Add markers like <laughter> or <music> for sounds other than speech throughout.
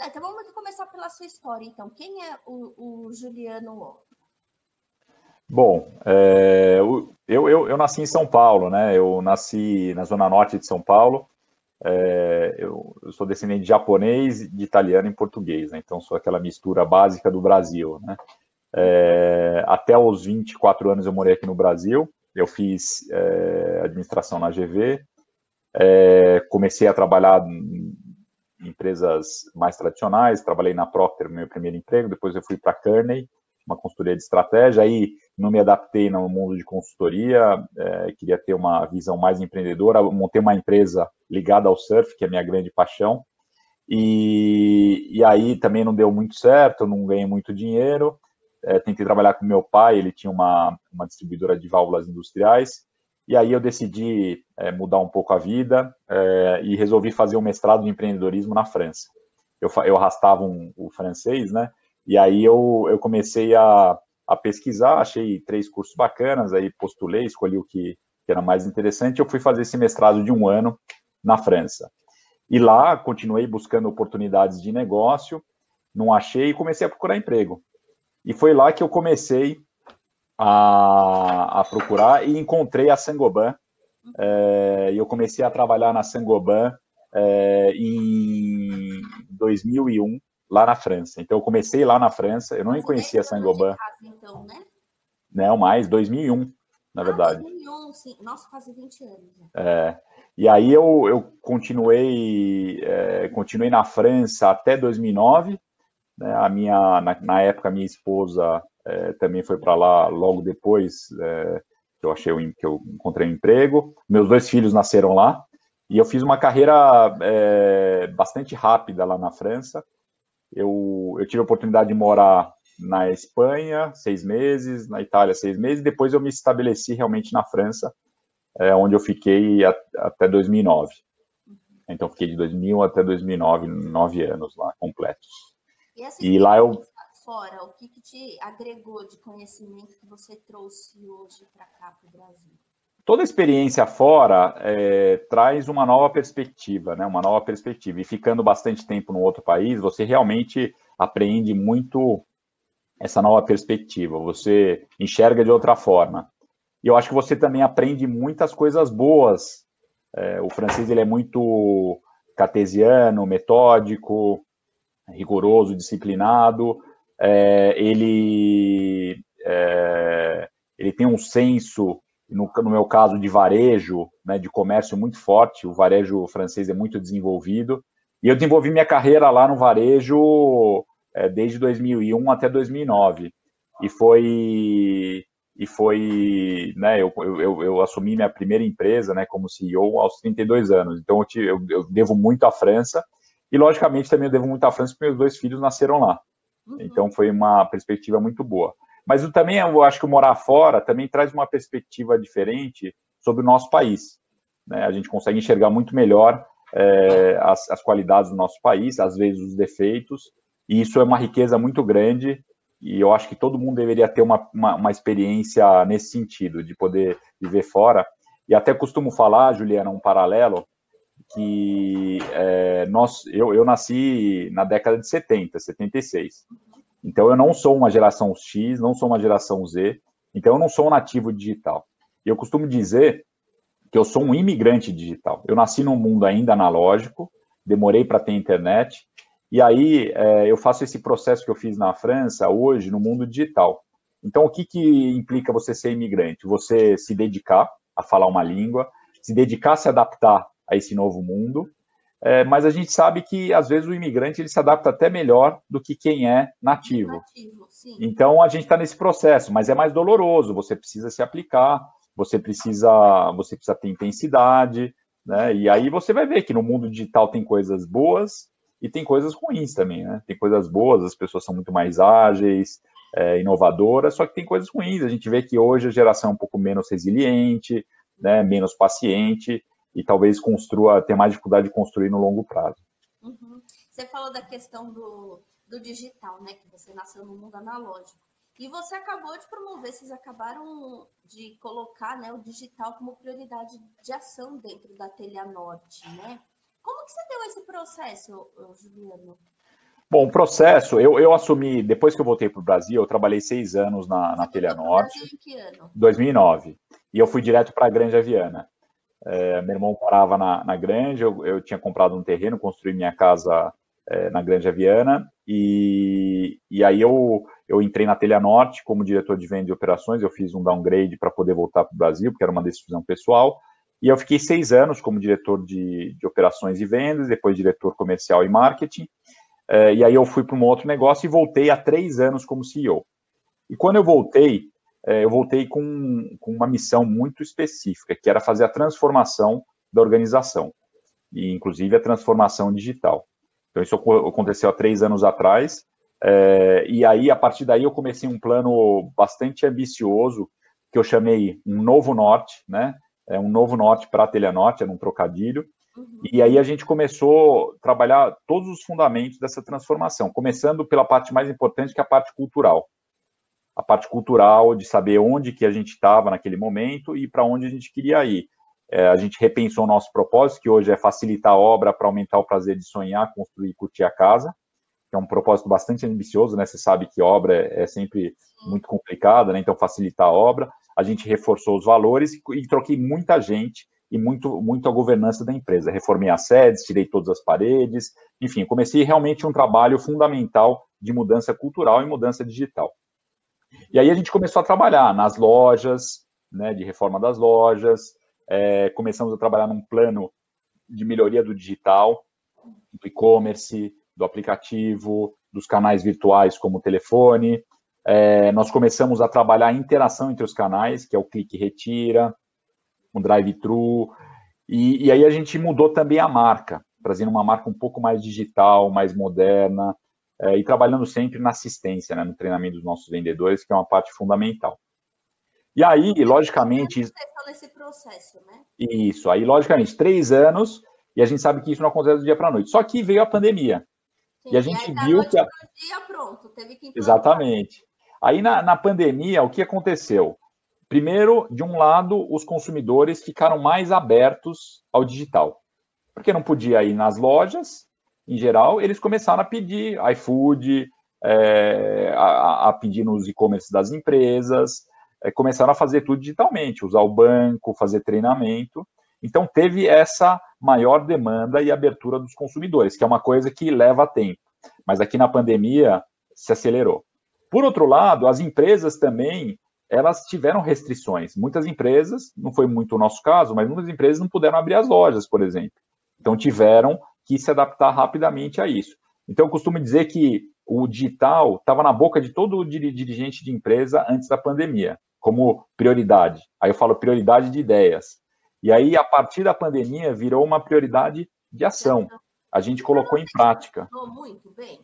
então vamos começar pela sua história, então. Quem é o, o Juliano Bom, é, eu, eu, eu nasci em São Paulo, né? Eu nasci na zona norte de São Paulo. É, eu, eu, sou descendente de japonês, de italiano e português, né? Então sou aquela mistura básica do Brasil, né? É, até os 24 anos eu morei aqui no Brasil. Eu fiz é, administração na GV, é, comecei a trabalhar empresas mais tradicionais, trabalhei na Procter, meu primeiro emprego, depois eu fui para a Kearney, uma consultoria de estratégia, aí não me adaptei no mundo de consultoria, é, queria ter uma visão mais empreendedora, montei uma empresa ligada ao surf, que é a minha grande paixão, e, e aí também não deu muito certo, não ganhei muito dinheiro, é, tentei trabalhar com meu pai, ele tinha uma, uma distribuidora de válvulas industriais, e aí eu decidi é, mudar um pouco a vida é, e resolvi fazer um mestrado de empreendedorismo na França. Eu, eu arrastava um, o francês, né? E aí eu, eu comecei a, a pesquisar, achei três cursos bacanas, aí postulei, escolhi o que, que era mais interessante. Eu fui fazer esse mestrado de um ano na França. E lá continuei buscando oportunidades de negócio, não achei e comecei a procurar emprego. E foi lá que eu comecei a, a procurar e encontrei a Sangoban. É, e eu comecei a trabalhar na Sangoban é, em 2001 lá na França. Então, eu comecei lá na França, eu não conhecia Saint-Gobain. Então, né? Não, mais, 2001, na ah, verdade. 2001, sim. Nossa, quase 20 anos. É, e aí eu, eu continuei, é, continuei na França até 2009. Né, a minha, na, na época, a minha esposa é, também foi para lá logo depois é, que eu achei que eu encontrei um emprego. Meus dois filhos nasceram lá. E eu fiz uma carreira é, bastante rápida lá na França. Eu, eu tive a oportunidade de morar na Espanha seis meses, na Itália seis meses, depois eu me estabeleci realmente na França, é, onde eu fiquei a, até 2009. Então, fiquei de 2000 até 2009, nove anos lá, completos. E, e lá eu... Fora, o que, que te agregou de conhecimento que você trouxe hoje para cá, para o Brasil? toda experiência fora é, traz uma nova perspectiva, né? Uma nova perspectiva. E ficando bastante tempo no outro país, você realmente aprende muito essa nova perspectiva. Você enxerga de outra forma. E eu acho que você também aprende muitas coisas boas. É, o francês ele é muito cartesiano, metódico, rigoroso, disciplinado. É, ele é, ele tem um senso no, no meu caso, de varejo, né, de comércio muito forte, o varejo francês é muito desenvolvido, e eu desenvolvi minha carreira lá no varejo é, desde 2001 até 2009, e foi e foi, né, eu, eu, eu, assumi minha primeira empresa, né, como CEO aos 32 anos, então eu, te, eu, eu devo muito à França, e logicamente também eu devo muito à França porque meus dois filhos nasceram lá, uhum. então foi uma perspectiva muito boa. Mas eu também eu acho que morar fora também traz uma perspectiva diferente sobre o nosso país. Né? A gente consegue enxergar muito melhor é, as, as qualidades do nosso país, às vezes os defeitos, e isso é uma riqueza muito grande. E eu acho que todo mundo deveria ter uma, uma, uma experiência nesse sentido, de poder viver fora. E até costumo falar, Juliana, um paralelo, que é, nós, eu, eu nasci na década de 70, 76. Então, eu não sou uma geração X, não sou uma geração Z, então eu não sou um nativo digital. Eu costumo dizer que eu sou um imigrante digital. Eu nasci num mundo ainda analógico, demorei para ter internet, e aí é, eu faço esse processo que eu fiz na França hoje no mundo digital. Então, o que, que implica você ser imigrante? Você se dedicar a falar uma língua, se dedicar a se adaptar a esse novo mundo, é, mas a gente sabe que às vezes o imigrante ele se adapta até melhor do que quem é nativo. nativo então a gente está nesse processo, mas é mais doloroso. Você precisa se aplicar, você precisa, você precisa ter intensidade, né? E aí você vai ver que no mundo digital tem coisas boas e tem coisas ruins também, né? Tem coisas boas, as pessoas são muito mais ágeis, é, inovadoras, só que tem coisas ruins. A gente vê que hoje a geração é um pouco menos resiliente, né? Menos paciente e talvez construa, tenha mais dificuldade de construir no longo prazo. Uhum. Você falou da questão do, do digital, né? Que você nasceu no mundo analógico. E você acabou de promover, vocês acabaram de colocar né, o digital como prioridade de ação dentro da Telha Norte, né? Como que você deu esse processo, Juliano? Bom, o processo, eu, eu assumi, depois que eu voltei para o Brasil, eu trabalhei seis anos na, na Telha Norte. Em que ano? 2009. E eu fui direto para a Granja Viana. É, meu irmão morava na, na Granja, eu, eu, tinha comprado um terreno, construí minha casa é, na Granja Viana, e, e aí eu, eu entrei na Telha Norte como diretor de venda e operações, eu fiz um downgrade para poder voltar para o Brasil, porque era uma decisão pessoal, e eu fiquei seis anos como diretor de, de operações e vendas, depois diretor comercial e marketing, é, e aí eu fui para um outro negócio e voltei há três anos como CEO. E quando eu voltei, eu voltei com, com uma missão muito específica, que era fazer a transformação da organização, e inclusive a transformação digital. Então, isso aconteceu há três anos atrás, é, e aí, a partir daí, eu comecei um plano bastante ambicioso, que eu chamei um novo norte, né? É um novo norte para a Telha Norte, era um trocadilho, Uhum. E aí a gente começou a trabalhar todos os fundamentos dessa transformação, começando pela parte mais importante, que é a parte cultural. A parte cultural de saber onde que a gente estava naquele momento e para onde a gente queria ir. É, a gente repensou o nosso propósito, que hoje é facilitar a obra para aumentar o prazer de sonhar, construir e curtir a casa, que é um propósito bastante ambicioso, né? Você sabe que obra é, é sempre muito complicada, né? Então facilitar a obra. A gente reforçou os valores e, e troquei muita gente e muito, muito a governança da empresa. Reformei as sedes, tirei todas as paredes, enfim, comecei realmente um trabalho fundamental de mudança cultural e mudança digital. E aí a gente começou a trabalhar nas lojas, né, de reforma das lojas, é, começamos a trabalhar num plano de melhoria do digital, do e-commerce, do aplicativo, dos canais virtuais como o telefone. É, nós começamos a trabalhar a interação entre os canais, que é o clique retira, um drive-thru. E, e, aí a gente mudou também a marca, trazendo uma marca um pouco mais digital, mais moderna, é, e trabalhando sempre na assistência, né, no treinamento dos nossos vendedores, que é uma parte fundamental. E aí, logicamente. Nesse processo, né? Isso, aí, logicamente, três anos, e a gente sabe que isso não acontece do dia para a noite. Só que veio a pandemia. Sim, e a gente e viu que. A... Dia, pronto, teve que Exatamente. Aí, na, na pandemia, o que aconteceu? Primeiro, de um lado, os consumidores ficaram mais abertos ao digital, porque não podia ir nas lojas, em geral, eles começaram a pedir iFood, é, a, a, pedir nos e-commerce das empresas, é, começaram a fazer tudo digitalmente, usar o banco, fazer treinamento. Então, teve essa maior demanda e abertura dos consumidores, que é uma coisa que leva tempo. Mas aqui na pandemia se acelerou. Por outro lado, as empresas também elas tiveram restrições. Muitas empresas, não foi muito o nosso caso, mas muitas empresas não puderam abrir as lojas, por exemplo. Então tiveram que se adaptar rapidamente a isso. Então eu costumo dizer que o digital estava na boca de todo dirigente de empresa antes da pandemia, como prioridade. Aí eu falo prioridade de ideias. E aí, a partir da pandemia, virou uma prioridade de ação. A gente colocou em prática. Funcionou muito bem,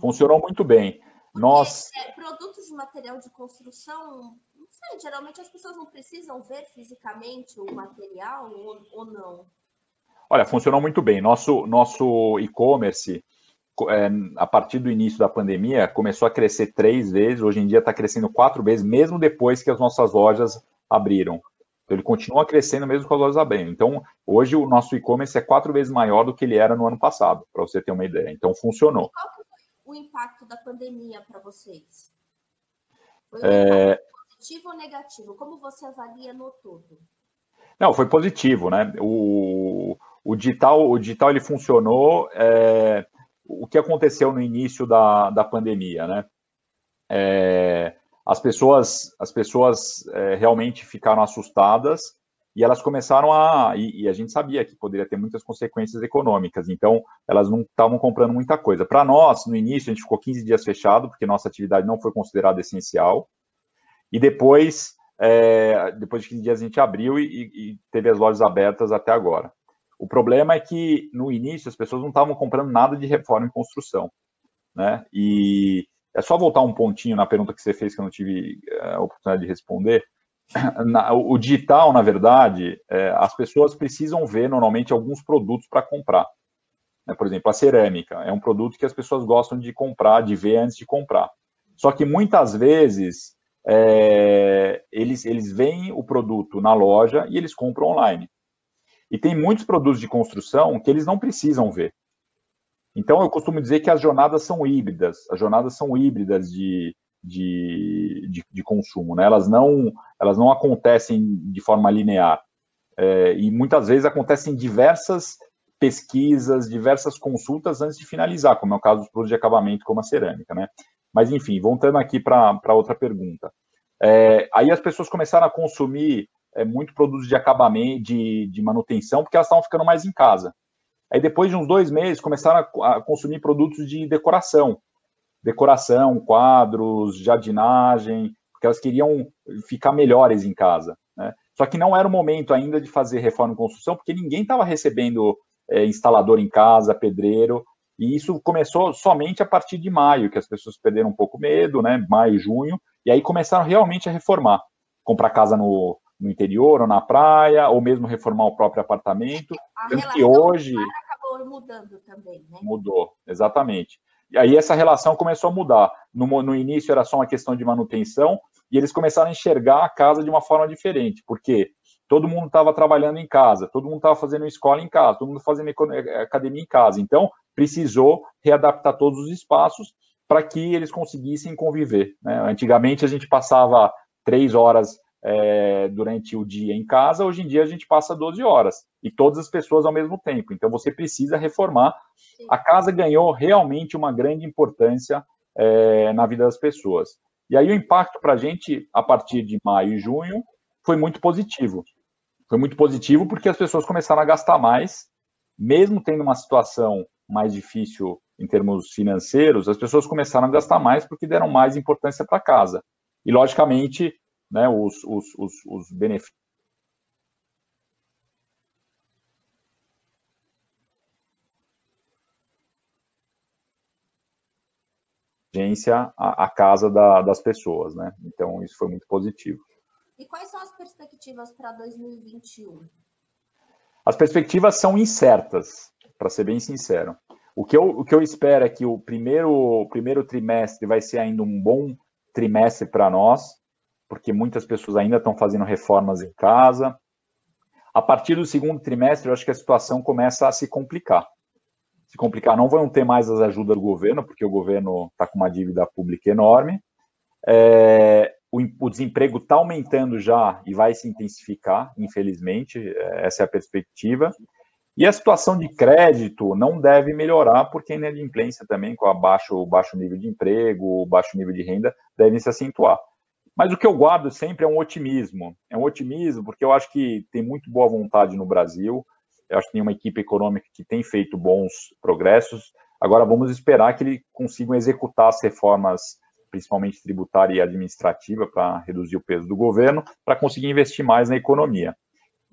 Funcionou muito bem. Porque, Nós... É, produtos de material de construção, não sei, geralmente as pessoas não precisam ver fisicamente o material ou, ou não? Olha, funcionou muito bem. Nosso, nosso e-commerce, é, a partir do início da pandemia, começou a crescer três vezes, hoje em dia está crescendo quatro vezes, mesmo depois que as nossas lojas abriram. Então, ele continua crescendo mesmo com as lojas abrindo. Então, hoje o nosso e-commerce é quatro vezes maior do que ele era no ano passado, para você ter uma ideia. Então, funcionou. E qual o impacto da pandemia para vocês? Foi um é... positivo ou negativo? Como você avalia no todo? Não, foi positivo, né? O, o digital, o digital ele funcionou. É, o que aconteceu no início da, da pandemia, né? É, as pessoas, as pessoas é, realmente ficaram assustadas e elas começaram a. E, e, a gente sabia que poderia ter muitas consequências econômicas, então elas não estavam comprando muita coisa. Para nós, no início, a gente ficou 15 dias fechado, porque nossa atividade não foi considerada essencial, e depois, é, depois de 15 dias, a gente abriu e, e teve as lojas abertas até agora. O problema é que no início as pessoas não estavam comprando nada de reforma e construção, né? E é só voltar um pontinho na pergunta que você fez que eu não tive é, a oportunidade de responder <clears throat> na, o digital, na verdade, é, as pessoas precisam ver normalmente alguns produtos para comprar. Né? Por exemplo, a cerâmica é um produto que as pessoas gostam de comprar, de ver antes de comprar. Só que muitas vezes é, eles, eles veem o produto na loja e eles compram online. E tem muitos produtos de construção que eles não precisam ver. Então, eu costumo dizer que as jornadas são híbridas, as jornadas são híbridas de, de, de, de consumo, né? elas, não, elas não acontecem de forma linear. É, e muitas vezes acontecem diversas pesquisas, diversas consultas antes de finalizar, como é o caso dos produtos de acabamento, como a cerâmica, né? Mas, enfim, voltando aqui para outra pergunta. É, aí as pessoas começaram a consumir é, muito produtos de acabamento, de, de manutenção, porque elas estavam ficando mais em casa. Aí depois de uns dois meses começaram a, a consumir produtos de decoração, decoração, quadros, jardinagem, porque elas queriam ficar melhores em casa. Né? Só que não era o momento ainda de fazer reforma e construção, porque ninguém estava recebendo é, instalador em casa, pedreiro, e isso começou somente a partir de maio, que as pessoas perderam um pouco medo, né? Maio, junho, e aí começaram realmente a reformar, comprar casa no, no interior ou na praia, ou mesmo reformar o próprio apartamento. A tanto que hoje acabou mudando também, né? Mudou, exatamente. E aí essa relação começou a mudar. No, no início era só uma questão de manutenção, e eles começaram a enxergar a casa de uma forma diferente, porque todo mundo estava trabalhando em casa, todo mundo estava fazendo escola em casa, todo mundo fazendo eh, academia em casa. Então, precisou readaptar todos os espaços para que eles conseguissem conviver. Né? Antigamente, a gente passava três horas é, durante o dia em casa, hoje em dia a gente passa 12 horas e todas as pessoas ao mesmo tempo. Então você precisa reformar. A casa ganhou realmente uma grande importância é, na vida das pessoas. E aí o impacto para a gente, a partir de maio e junho, foi muito positivo. Foi muito positivo porque as pessoas começaram a gastar mais, mesmo tendo uma situação mais difícil em termos financeiros, as pessoas começaram a gastar mais porque deram mais importância para casa. E, logicamente, né, os, os, os, os benefícios. A, a casa da, das pessoas, né? Então isso foi muito positivo. E quais são as perspectivas para 2021? As perspectivas são incertas, para ser bem sincero. O que, eu, o que eu espero é que o primeiro, o primeiro trimestre vai ser ainda um bom trimestre para nós, porque muitas pessoas ainda estão fazendo reformas em casa. A partir do segundo trimestre, eu acho que a situação começa a se complicar. Se complicar, não vão ter mais as ajudas do governo, porque o governo está com uma dívida pública enorme. É, o, o, desemprego está aumentando já e vai se intensificar, infelizmente, é, essa é a perspectiva. E a situação de crédito não deve melhorar, porque a inadimplência também, com a baixo, baixo nível de emprego, baixo nível de renda, devem se acentuar. Mas o que eu guardo sempre é um otimismo. É um otimismo porque eu acho que tem muito boa vontade no Brasil. Eu acho que tem uma equipe econômica que tem feito bons progressos. Agora vamos esperar que eles consigam executar as reformas, principalmente tributária e administrativa, para reduzir o peso do governo, para conseguir investir mais na economia.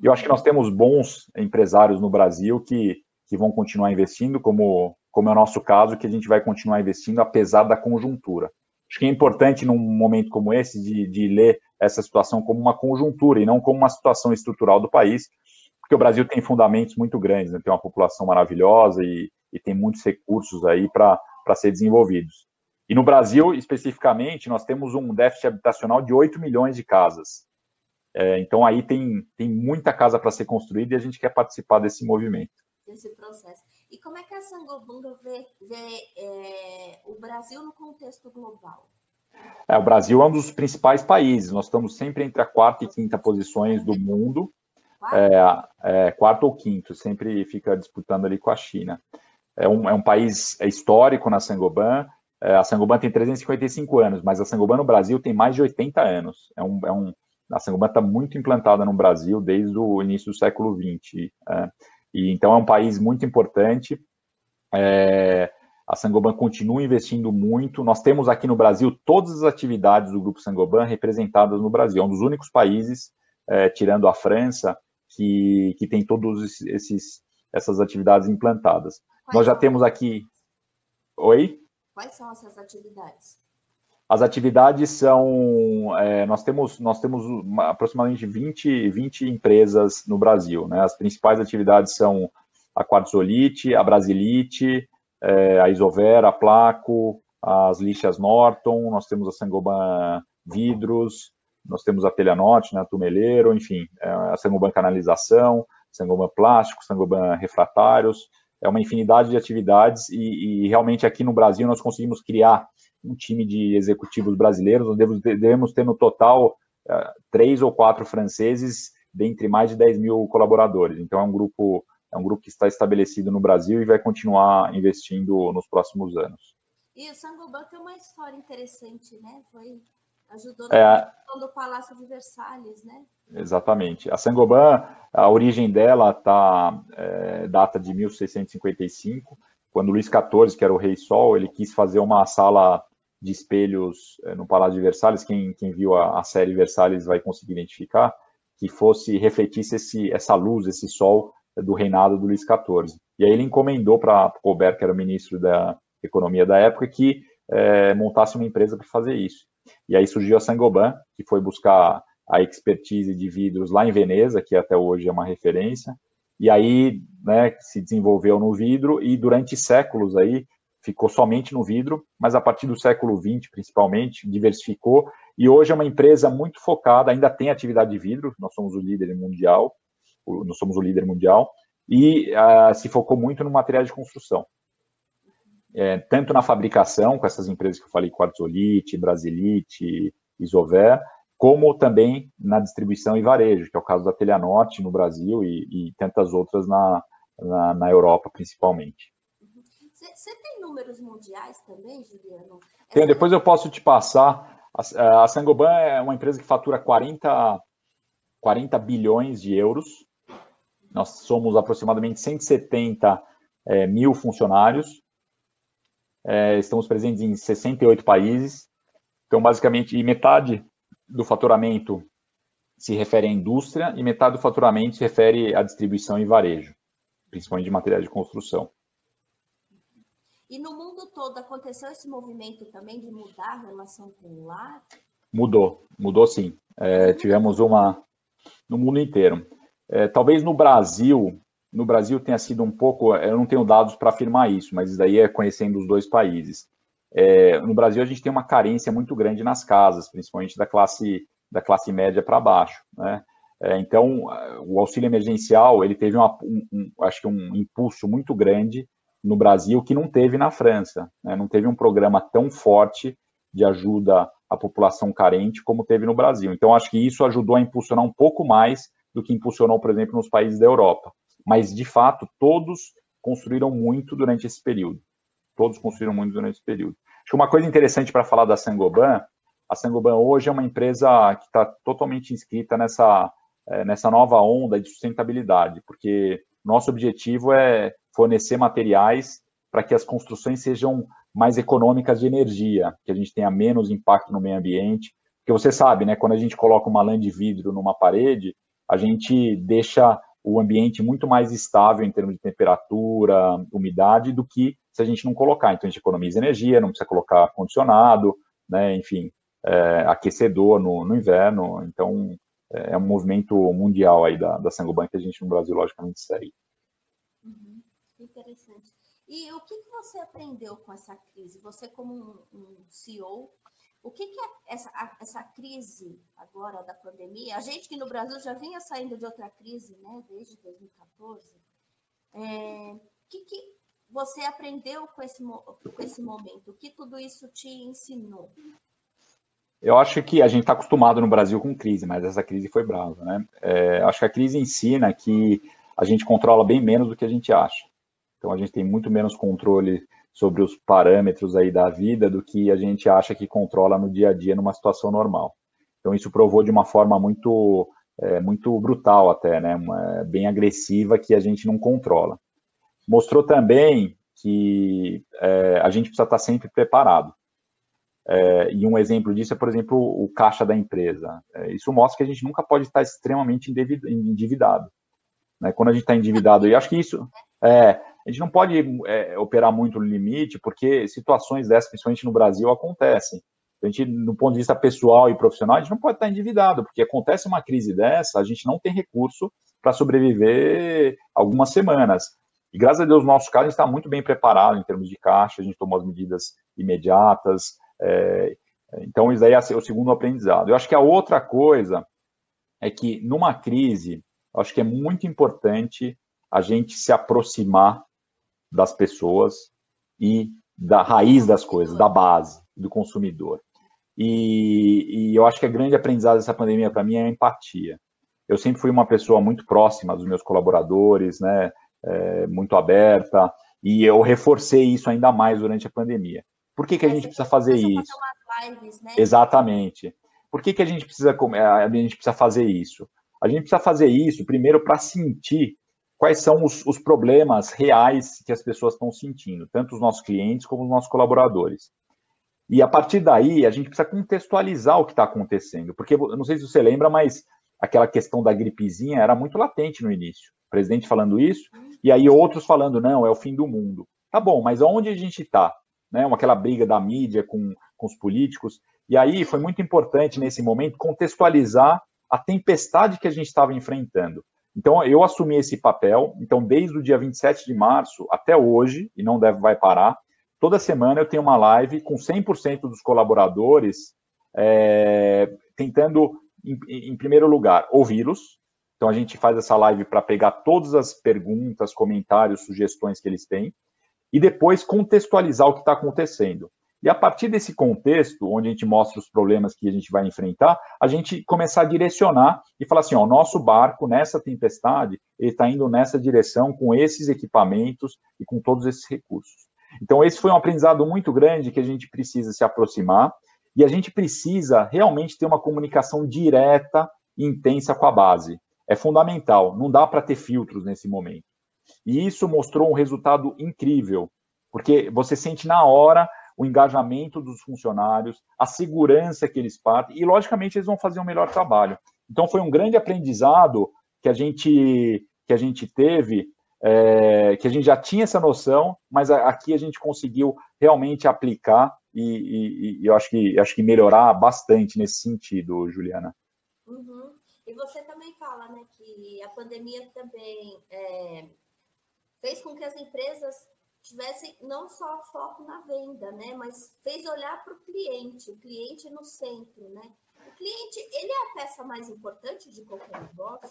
E eu acho que nós temos bons empresários no Brasil que, que vão continuar investindo, como, como é o nosso caso, que a gente vai continuar investindo apesar da conjuntura. Acho que é importante, num momento como esse, de, de ler essa situação como uma conjuntura e não como uma situação estrutural do país, porque o Brasil tem fundamentos muito grandes, né? tem uma população maravilhosa e, e tem muitos recursos aí para ser desenvolvidos. E no Brasil, especificamente, nós temos um déficit habitacional de 8 milhões de casas. É, então, aí tem, tem muita casa para ser construída e a gente quer participar desse movimento. Desse processo. E como é que a Sangobunga vê, vê é, o Brasil no contexto global? É, o Brasil é um dos principais países. Nós estamos sempre entre a quarta e quinta posições do mundo. É, é, quarto ou quinto, sempre fica disputando ali com a China. É um, é um país é histórico na Sangoban. É, a Sangoban tem 355 anos, mas a Sangoban no Brasil tem mais de 80 anos. É um, é um, a Sangoban está muito implantada no Brasil desde o início do século XX. É. E então é um país muito importante. É, a Sangoban continua investindo muito. Nós temos aqui no Brasil todas as atividades do Grupo Sangoban representadas no Brasil. É um dos únicos países, é, tirando a França, que, que tem todas essas atividades implantadas. Quais Nós já temos aqui. Oi? Quais são essas atividades? As atividades são. É, nós temos, nós temos aproximadamente 20, 20 empresas no Brasil. Né? As principais atividades são a Quartzolite, a Brasilite, é, a Isovera, a Placo, as lixas Norton, nós temos a Sangoban Vidros, nós temos a Telha Norte, né, a Tumeleiro, enfim, é, a Sangoban Canalização, Sangoban Plástico, Sangoban Refratários, é uma infinidade de atividades e, e realmente aqui no Brasil nós conseguimos criar um time de executivos brasileiros, nós devemos, devemos ter no total uh, três ou quatro franceses dentre mais de 10 mil colaboradores. Então é um grupo é um grupo que está estabelecido no Brasil e vai continuar investindo nos próximos anos. E o Sangoban tem uma história interessante, né? Foi ajudou na é, do Palácio de Versalhes, né? Exatamente. A Sangoban, a origem dela tá é, data de 1655, quando Luís XIV, que era o rei Sol, ele quis fazer uma sala de espelhos é, no Palácio de Versalhes. Quem, quem viu a, a, série Versalhes vai conseguir identificar que fosse refletisse esse, essa luz, esse sol do reinado do Luís XIV. E aí ele encomendou para Colbert, que era o ministro da Economia da época, que é, montasse uma empresa para fazer isso. E aí surgiu a Sangoban, que foi buscar a expertise de vidros lá em Veneza, que até hoje é uma referência, e aí né, se desenvolveu no vidro e durante séculos aí ficou somente no vidro, mas a partir do século XX, principalmente, diversificou e hoje é uma empresa muito focada, ainda tem atividade de vidro, nós somos o líder mundial, nós somos o líder mundial, e uh, se focou muito no material de construção. É, tanto na fabricação, com essas empresas que eu falei, Quartzolite, Brasilite, Isover, como também na distribuição e varejo, que é o caso da Telhanorte no Brasil e, e tantas outras na, na, na Europa, principalmente. Você tem números mundiais também, Juliano? Tenho, depois eu posso te passar. A, a Sangoban é uma empresa que fatura 40, 40 bilhões de euros. Nós somos aproximadamente 170 é, mil funcionários. É, estamos presentes em 68 países. Então, basicamente, metade do faturamento se refere à indústria e metade do faturamento se refere à distribuição e varejo, principalmente de materiais de construção. E no mundo todo aconteceu esse movimento também de mudar a relação com o lar? Mudou, mudou sim. É, tivemos uma no mundo inteiro. É, talvez no Brasil, no Brasil tenha sido um pouco, eu não tenho dados para afirmar isso, mas isso daí é conhecendo os dois países. É, no Brasil, a gente tem uma carência muito grande nas casas, principalmente da classe, da classe média para baixo. Né? É, então, o auxílio emergencial ele teve uma, um, um, acho que um impulso muito grande no Brasil que não teve na França. Né? Não teve um programa tão forte de ajuda à população carente como teve no Brasil. Então, acho que isso ajudou a impulsionar um pouco mais do que impulsionou, por exemplo, nos países da Europa. Mas, de fato, todos construíram muito durante esse período. Todos construíram muito durante esse período. Acho que uma coisa interessante para falar da Sangoban, a Sangoban hoje é uma empresa que está totalmente inscrita nessa, é, nessa nova onda de sustentabilidade, porque nosso objetivo é fornecer materiais para que as construções sejam mais econômicas de energia, que a gente tenha menos impacto no meio ambiente. Porque você sabe, né, quando a gente coloca uma lã de vidro numa parede, a gente deixa o ambiente muito mais estável em termos de temperatura, umidade, do que se a gente não colocar. Então, a gente economiza energia, não precisa colocar ar-condicionado, né, enfim, é, aquecedor no, no, inverno. Então, é, é um movimento mundial aí da, da Sangoban que a gente no Brasil, logicamente, segue. Uhum, interessante. E o que, que você aprendeu com essa crise? Você, como um, um CEO, o que, que é essa, essa crise agora da pandemia? A gente que no Brasil já vinha saindo de outra crise, né, desde 2014. É, que, que você aprendeu com esse, com esse momento? O que tudo isso te ensinou? Eu acho que a gente está acostumado no Brasil com crise, mas essa crise foi brava, né? É, acho que a crise ensina que a gente controla bem menos do que a gente acha. Então a gente tem muito menos controle sobre os parâmetros aí da vida do que a gente acha que controla no dia a dia numa situação normal. Então isso provou de uma forma muito é, muito brutal até, né, uma, bem agressiva que a gente não controla. Mostrou também que é, a gente precisa estar sempre preparado. É, e um exemplo disso é, por exemplo, o caixa da empresa. É, isso mostra que a gente nunca pode estar extremamente endividado. Né? Quando a gente está endividado, e acho que isso é, a gente não pode é, operar muito no limite, porque situações dessas, principalmente no Brasil, acontecem. A gente, no ponto de vista pessoal e profissional, a gente não pode estar endividado, porque acontece uma crise dessa, a gente não tem recurso para sobreviver algumas semanas. E graças a Deus, no nosso caso, a gente está muito bem preparado em termos de caixa, a gente tomou as medidas imediatas. É, então, isso aí é o segundo aprendizado. Eu acho que a outra coisa é que, numa crise, acho que é muito importante a gente se aproximar das pessoas e da raiz das coisas, da base do consumidor. E, e eu acho que a grande aprendizado dessa pandemia para mim é a empatia. Eu sempre fui uma pessoa muito próxima dos meus colaboradores, né, é, muito aberta, e eu reforcei isso ainda mais durante a pandemia. Por que, que a gente precisa fazer isso? Lives, né? Exatamente. Por que, que a gente precisa a gente precisa fazer isso? A gente precisa fazer isso primeiro para sentir quais são os, os, problemas reais que as pessoas estão sentindo, tanto os nossos clientes como os nossos colaboradores. E a partir daí, a gente precisa contextualizar o que está acontecendo, porque eu não sei se você lembra, mas aquela questão da gripezinha era muito latente no início. Presidente falando isso, e aí outros falando, não, é o fim do mundo. Tá bom, mas onde a gente está? Né, aquela briga da mídia com, com os políticos. E aí foi muito importante, nesse momento, contextualizar a tempestade que a gente estava enfrentando. Então, eu assumi esse papel. Então, desde o dia 27 de março até hoje, e não deve vai parar, toda semana eu tenho uma live com 100% dos colaboradores é, tentando, em, em, primeiro lugar, ouvi-los. Então, a gente faz essa live para pegar todas as perguntas, comentários, sugestões que eles têm, e depois contextualizar o que está acontecendo. E a partir desse contexto, onde a gente mostra os problemas que a gente vai enfrentar, a gente começar a direcionar e falar assim: ó, o nosso barco nessa tempestade, ele está indo nessa direção com esses equipamentos e com todos esses recursos. Então, esse foi um aprendizado muito grande que a gente precisa se aproximar e a gente precisa realmente ter uma comunicação direta e intensa com a base. É fundamental, não dá para ter filtros nesse momento. E isso mostrou um resultado incrível, porque você sente na hora o engajamento dos funcionários, a segurança que eles partem, e logicamente eles vão fazer um melhor trabalho. Então foi um grande aprendizado que a gente que a gente teve, é, que a gente já tinha essa noção, mas aqui a gente conseguiu realmente aplicar e, e, e eu acho que acho que melhorar bastante nesse sentido, Juliana. Uhum. E você também fala, né, que a pandemia também é, fez com que as empresas tivesse não só foco na venda, né, mas fez olhar para o cliente, o cliente no centro, né? O cliente, ele é a peça mais importante de qualquer negócio?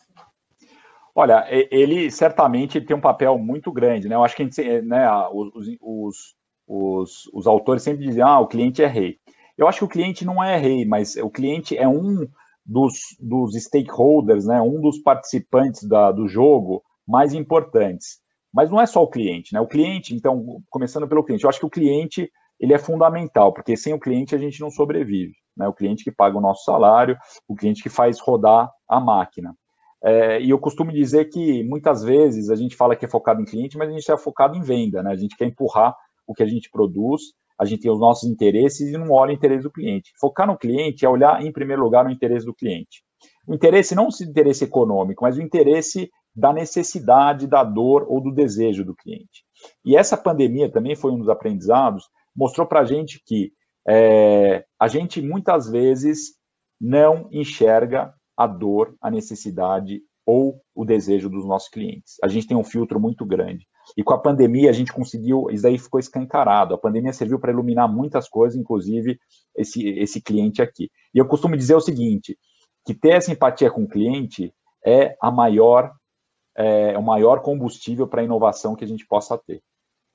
Olha, ele certamente tem um papel muito grande, né? Eu acho que gente, né, os, os, os, os autores sempre dizem, ah, o cliente é rei. Eu acho que o cliente não é rei, mas o cliente é um dos, dos stakeholders, né, um dos participantes da, do jogo mais importantes. Mas não é só o cliente, né? O cliente, então, começando pelo cliente, eu acho que o cliente ele é fundamental, porque sem o cliente a gente não sobrevive. Né? O cliente que paga o nosso salário, o cliente que faz rodar a máquina. É, e eu costumo dizer que muitas vezes a gente fala que é focado em cliente, mas a gente é focado em venda, né? A gente quer empurrar o que a gente produz, a gente tem os nossos interesses e não olha o interesse do cliente. Focar no cliente é olhar, em primeiro lugar, no interesse do cliente. O interesse não o interesse econômico, mas o interesse da necessidade, da dor ou do desejo do cliente. E essa pandemia também foi um dos aprendizados, mostrou para a gente que é, a gente muitas vezes não enxerga a dor, a necessidade ou o desejo dos nossos clientes. A gente tem um filtro muito grande. E com a pandemia a gente conseguiu, isso aí ficou escancarado. A pandemia serviu para iluminar muitas coisas, inclusive esse, esse cliente aqui. E eu costumo dizer o seguinte, que ter essa empatia com o cliente é a maior é o maior combustível para a inovação que a gente possa ter.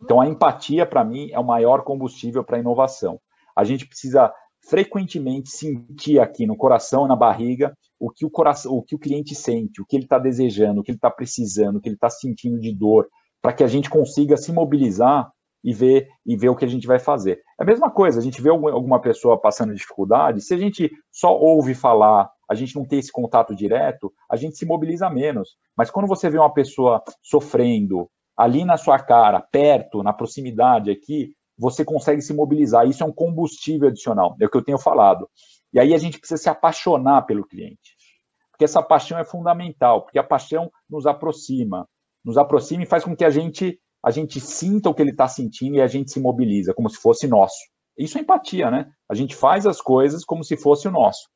Então, a empatia, para mim, é o maior combustível para a inovação. A gente precisa frequentemente sentir aqui no coração, na barriga, o que o, coração, o, que o cliente sente, o que ele está desejando, o que ele está precisando, o que ele está sentindo de dor, para que a gente consiga se mobilizar e ver, e ver o que a gente vai fazer. É a mesma coisa, a gente vê alguma pessoa passando dificuldade, se a gente só ouve falar, a gente não tem esse contato direto, a gente se mobiliza menos. Mas quando você vê uma pessoa sofrendo ali na sua cara, perto, na proximidade aqui, você consegue se mobilizar. Isso é um combustível adicional, é o que eu tenho falado. E aí a gente precisa se apaixonar pelo cliente. Porque essa paixão é fundamental, porque a paixão nos aproxima, nos aproxima e faz com que a gente a gente sinta o que ele está sentindo e a gente se mobiliza, como se fosse nosso. Isso é empatia, né? A gente faz as coisas como se fosse o nosso.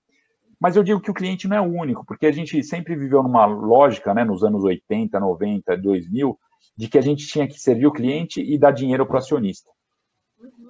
Mas eu digo que o cliente não é único, porque a gente sempre viveu numa lógica, né, nos anos 80, 90, 2000, de que a gente tinha que servir o cliente e dar dinheiro para o acionista.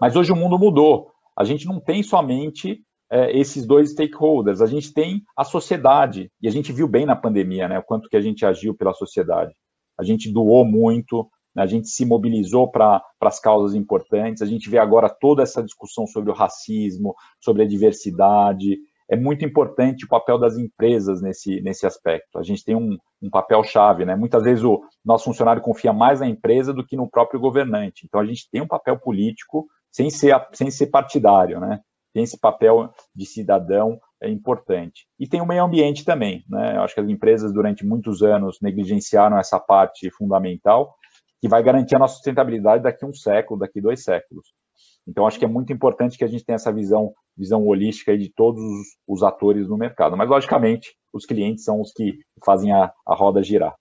Mas hoje o mundo mudou. A gente não tem somente é, esses dois stakeholders, a gente tem a sociedade. E a gente viu bem na pandemia, né, o quanto que a gente agiu pela sociedade. A gente doou muito, né? a gente se mobilizou para as causas importantes, a gente vê agora toda essa discussão sobre o racismo, sobre a diversidade, é muito importante o papel das empresas nesse, nesse aspecto. A gente tem um, um papel-chave, né? Muitas vezes o nosso funcionário confia mais na empresa do que no próprio governante. Então a gente tem um papel político sem ser, sem ser partidário, né? Tem esse papel de cidadão é importante. E tem o meio ambiente também, né? Eu acho que as empresas durante muitos anos negligenciaram essa parte fundamental que vai garantir a nossa sustentabilidade daqui um século, daqui dois séculos. Então, acho que é muito importante que a gente tenha essa visão, visão holística de todos os, os atores no mercado. Mas, logicamente, os clientes são os que fazem a, a roda girar.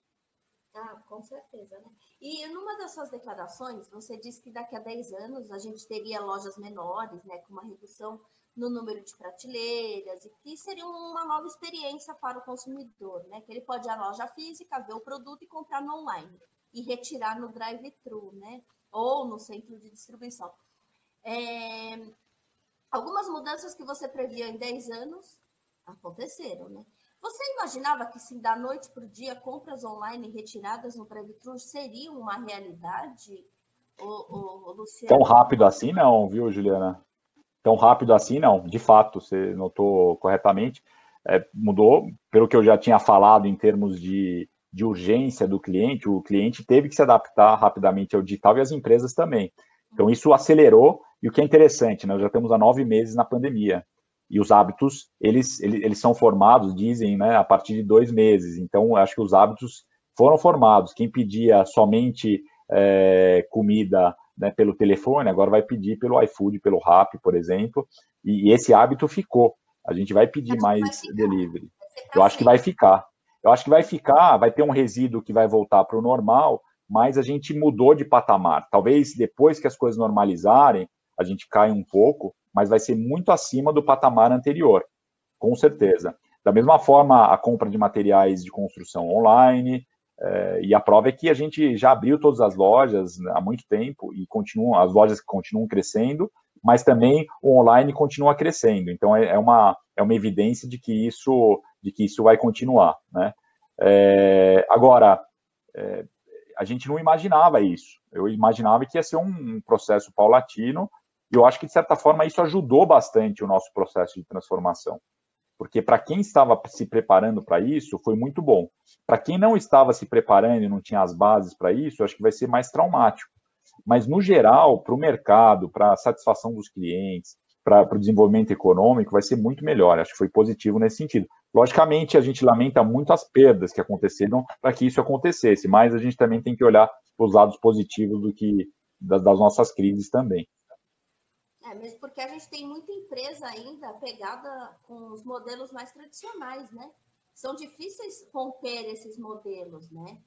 Ah, com certeza. Né? E numa das suas declarações, você disse que daqui a 10 anos a gente teria lojas menores, né, com uma redução no número de prateleiras, e que seria uma nova experiência para o consumidor, né? Que ele pode ir à loja física, ver o produto e comprar no online e retirar no drive-thru, né? Ou no centro de distribuição. É, algumas mudanças que você previa em 10 anos aconteceram, né? Você imaginava que se da noite para o dia compras online retiradas no drive-thru seriam uma realidade, ô, Luciano? Tão rápido assim não, viu, Juliana? Tão rápido assim não, de fato, você notou corretamente. É, mudou, pelo que eu já tinha falado em termos de, de urgência do cliente, o cliente teve que se adaptar rapidamente ao digital e as empresas também. Então, isso acelerou e o que é interessante, nós já estamos há nove meses na pandemia. E os hábitos, eles, eles, eles são formados, dizem, né, a partir de dois meses. Então, acho que os hábitos foram formados. Quem pedia somente é, comida né, pelo telefone, agora vai pedir pelo iFood, pelo Rap, por exemplo. E, e esse hábito ficou. A gente vai pedir mais delivery. Eu acho que vai ficar. Eu acho que vai ficar, vai ter um resíduo que vai voltar para o normal, mas a gente mudou de patamar. Talvez depois que as coisas normalizarem, a gente cai um pouco, mas vai ser muito acima do patamar anterior, com certeza. Da mesma forma, a compra de materiais de construção online, é, e a prova é que a gente já abriu todas as lojas há muito tempo e continuam, as lojas continuam crescendo, mas também o online continua crescendo. Então é, é uma, é uma evidência de que isso, de que isso vai continuar. Né? É, agora, é, a gente não imaginava isso. Eu imaginava que ia ser um processo paulatino e eu acho que, de certa forma, isso ajudou bastante o nosso processo de transformação. Porque para quem estava se preparando para isso, foi muito bom. Para quem não estava se preparando e não tinha as bases para isso, acho que vai ser mais traumático. Mas, no geral, para o mercado, para a satisfação dos clientes, para o desenvolvimento econômico, vai ser muito melhor. Acho que foi positivo nesse sentido. Logicamente, a gente lamenta muito as perdas que aconteceram para que isso acontecesse, mas a gente também tem que olhar os lados positivos do que das, das nossas crises também. É, mesmo porque a gente tem muita empresa ainda pegada com os modelos mais tradicionais, né? São difíceis romper esses modelos, né?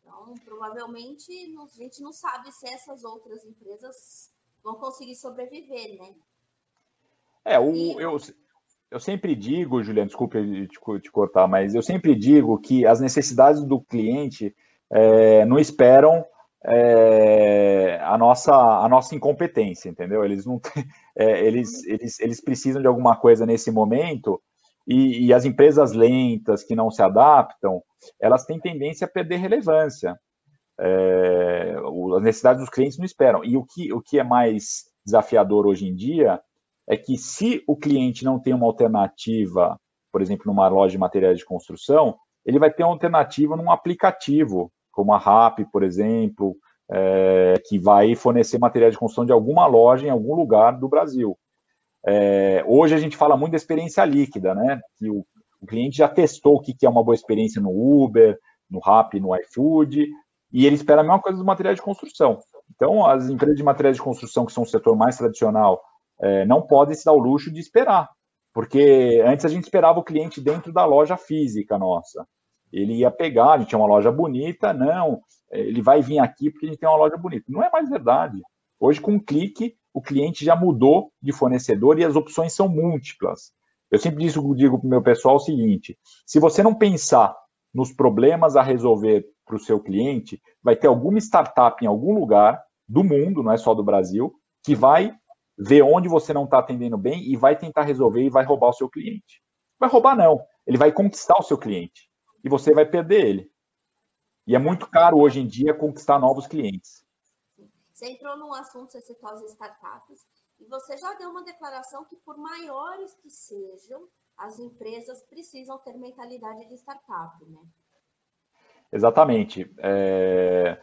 Então, provavelmente, a gente não sabe se essas outras empresas vão conseguir sobreviver, né? É, o, e... eu, eu sempre digo, Juliana, desculpe te, te, cortar, mas eu sempre digo que as necessidades do cliente é, não esperam é, a, nossa, a nossa incompetência, entendeu? Eles não é, eles, eles, eles precisam de alguma coisa nesse momento e, e, as empresas lentas que não se adaptam, elas têm tendência a perder relevância. É, as necessidades dos clientes não esperam. E o que, o que é mais desafiador hoje em dia é que se o cliente não tem uma alternativa, por exemplo, numa loja de materiais de construção, ele vai ter uma alternativa num aplicativo como a RAP, por exemplo, é, que vai fornecer material de construção de alguma loja em algum lugar do Brasil. É, hoje a gente fala muito da experiência líquida, né? Que o, o cliente já testou o que, que é uma boa experiência no Uber, no Rap, no iFood, e ele espera a mesma coisa do material de construção. Então, as empresas de materiais de construção, que são o setor mais tradicional, é, não podem se dar o luxo de esperar, porque antes a gente esperava o cliente dentro da loja física nossa. Ele ia pegar, a gente tinha uma loja bonita, não, ele vai vir aqui porque a gente tem uma loja bonita. Não é mais verdade. Hoje, com um clique, o cliente já mudou de fornecedor e as opções são múltiplas. Eu sempre digo, digo para o meu pessoal o seguinte: se você não pensar nos problemas a resolver para o seu cliente, vai ter alguma startup em algum lugar do mundo, não é só do Brasil, que vai ver onde você não está atendendo bem e vai tentar resolver e vai roubar o seu cliente. Vai roubar, não. Ele vai conquistar o seu cliente e você vai perder ele. E é muito caro hoje em dia conquistar novos clientes. Você entrou num assunto, você citou as startups, e você já deu uma declaração que, por maiores que sejam, as empresas precisam ter mentalidade de startup, né? Exatamente. É,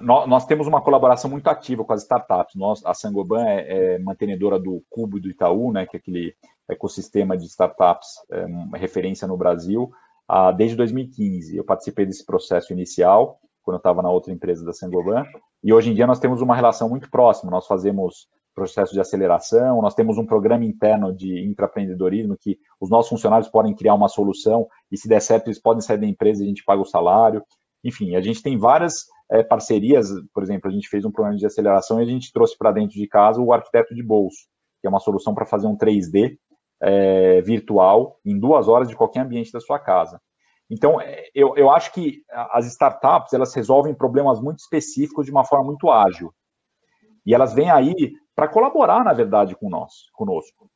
nós, nós, temos uma colaboração muito ativa com as startups. Nós, a Sangoban é, é mantenedora do Cubo do Itaú, né, que é aquele ecossistema de startups é, referência no Brasil, ah, desde 2015. Eu participei desse processo inicial, quando eu estava na outra empresa da Sangoban, e hoje em dia nós temos uma relação muito próxima. Nós fazemos processo de aceleração, nós temos um programa interno de intraempreendedorismo que os nossos funcionários podem criar uma solução e se der certo eles podem sair da empresa e a gente paga o salário. Enfim, a gente tem várias é, parcerias, por exemplo, a gente fez um programa de aceleração e a gente trouxe para dentro de casa o arquiteto de bolso, que é uma solução para fazer um 3D é, virtual em duas horas de qualquer ambiente da sua casa. Então, é, eu, eu acho que as startups, elas resolvem problemas muito específicos de uma forma muito ágil. E elas vêm aí para colaborar, na verdade, com nós, conosco.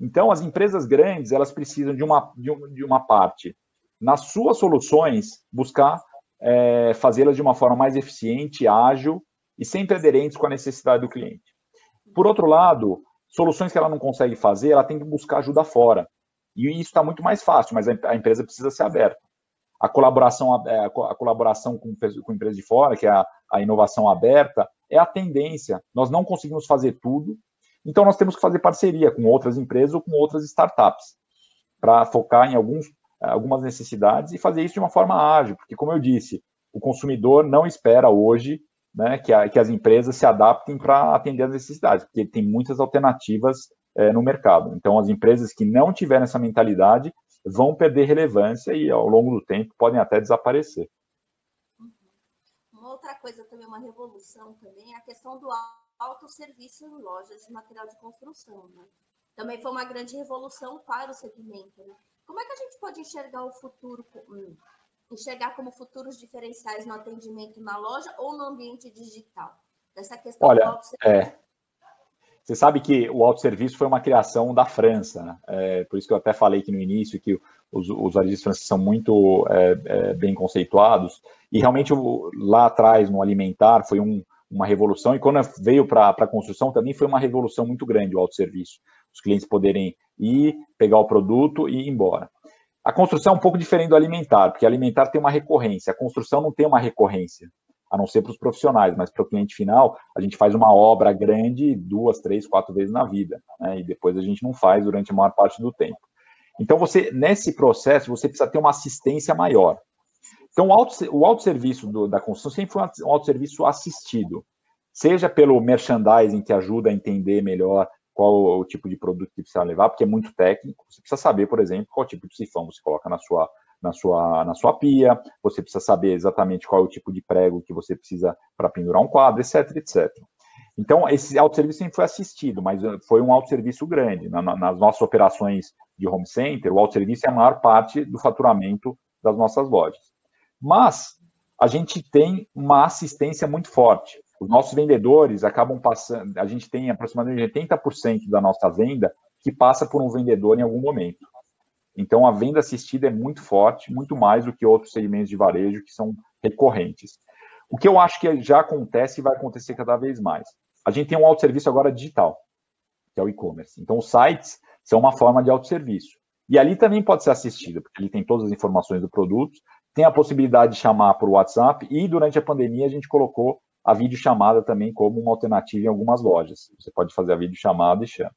Então, as empresas grandes, elas precisam de uma, de uma parte, nas suas soluções, buscar é, fazê-las de uma forma mais eficiente, ágil e sempre aderentes com a necessidade do cliente. Por outro lado, soluções que ela não consegue fazer, ela tem que buscar ajuda fora. E isso está muito mais fácil, mas a empresa precisa ser aberta. A colaboração, é, a colaboração com, com empresas de fora, que é a, a inovação aberta, é a tendência. Nós não conseguimos fazer tudo, então nós temos que fazer parceria com outras empresas ou com outras startups para focar em alguns algumas necessidades e fazer isso de uma forma ágil, porque, como eu disse, o consumidor não espera hoje né, que, a, que as empresas se adaptem para atender as necessidades, porque tem muitas alternativas é, no mercado. Então, as empresas que não tiverem essa mentalidade vão perder relevância e, ao longo do tempo, podem até desaparecer. Uhum. Uma outra coisa também, uma revolução também, é a questão do autosserviço em lojas de material de construção. Né? Também foi uma grande revolução para o segmento. Né? Como é que a gente pode enxergar o futuro, hum, enxergar como futuros diferenciais no atendimento na loja ou no ambiente digital? Dessa questão Olha, do é, você sabe que o autosserviço foi uma criação da França, né? é, por isso que eu até falei aqui no início que os, os varejistas franceses são muito é, é, bem conceituados, e realmente lá atrás, no alimentar, foi um, uma revolução, e quando veio para a construção também foi uma revolução muito grande o autosserviço os clientes poderem ir, pegar o produto e ir embora. A construção é um pouco diferente do alimentar, porque alimentar tem uma recorrência, a construção não tem uma recorrência, a não ser para os profissionais, mas para o cliente final, a gente faz uma obra grande duas, três, quatro vezes na vida, né? e depois a gente não faz durante a maior parte do tempo. Então, você nesse processo, você precisa ter uma assistência maior. Então, o, auto, o autosserviço do, da construção sempre foi um autosserviço assistido, seja pelo merchandising, que ajuda a entender melhor qual o tipo de produto que precisa levar, porque é muito técnico. Você precisa saber, por exemplo, qual tipo de sifão você coloca na sua, na sua, na sua pia, você precisa saber exatamente qual é o tipo de prego que você precisa para pendurar um quadro, etc, etc. Então, esse autosserviço sempre foi assistido, mas eh, foi um autosserviço grande. Na, na, nas nossas operações de home center, o autosserviço é a maior parte do faturamento das nossas lojas. Mas a gente tem uma assistência muito forte. Os nossos vendedores acabam passando, a gente tem aproximadamente 80% da nossa venda que passa por um vendedor em algum momento. Então a venda assistida é muito forte, muito mais do que outros segmentos de varejo que são recorrentes. O que eu acho que já acontece e vai acontecer cada vez mais. A gente tem um autosserviço agora digital, que é o e-commerce. Então os sites são uma forma de autosserviço. E ali também pode ser assistido, porque ele tem todas as informações do produto, tem a possibilidade de chamar por WhatsApp e durante a pandemia a gente colocou a videochamada também como uma alternativa em algumas lojas. Você pode fazer a videochamada e chama.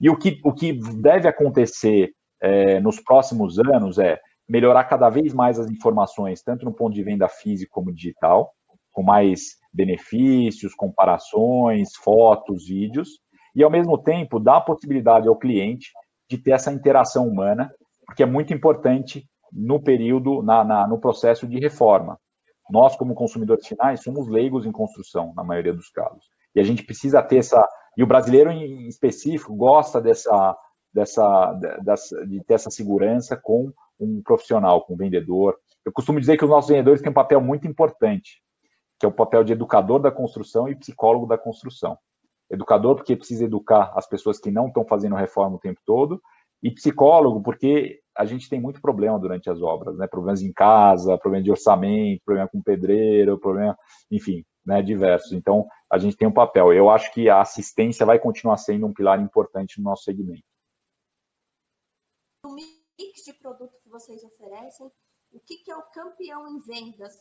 E o que, o que deve acontecer é, nos próximos anos é melhorar cada vez mais as informações, tanto no ponto de venda físico como digital, com mais benefícios, comparações, fotos, vídeos, e ao mesmo tempo dar a possibilidade ao cliente de ter essa interação humana, porque é muito importante no período, na, na no processo de reforma. Nós, como consumidores finais, somos leigos em construção, na maioria dos casos. E a gente precisa ter essa. E o brasileiro, em específico, gosta dessa, dessa, dessa, de ter essa segurança com um profissional, com um vendedor. Eu costumo dizer que os nossos vendedores têm um papel muito importante, que é o papel de educador da construção e psicólogo da construção. Educador, porque precisa educar as pessoas que não estão fazendo reforma o tempo todo, e psicólogo, porque a gente tem muito problema durante as obras, né? Problemas em casa, problema de orçamento, problema com pedreiro, problema, enfim, né, diversos. Então, a gente tem um papel. Eu acho que a assistência vai continuar sendo um pilar importante no nosso segmento. O mix de produto que vocês oferecem, o que, que é o campeão em vendas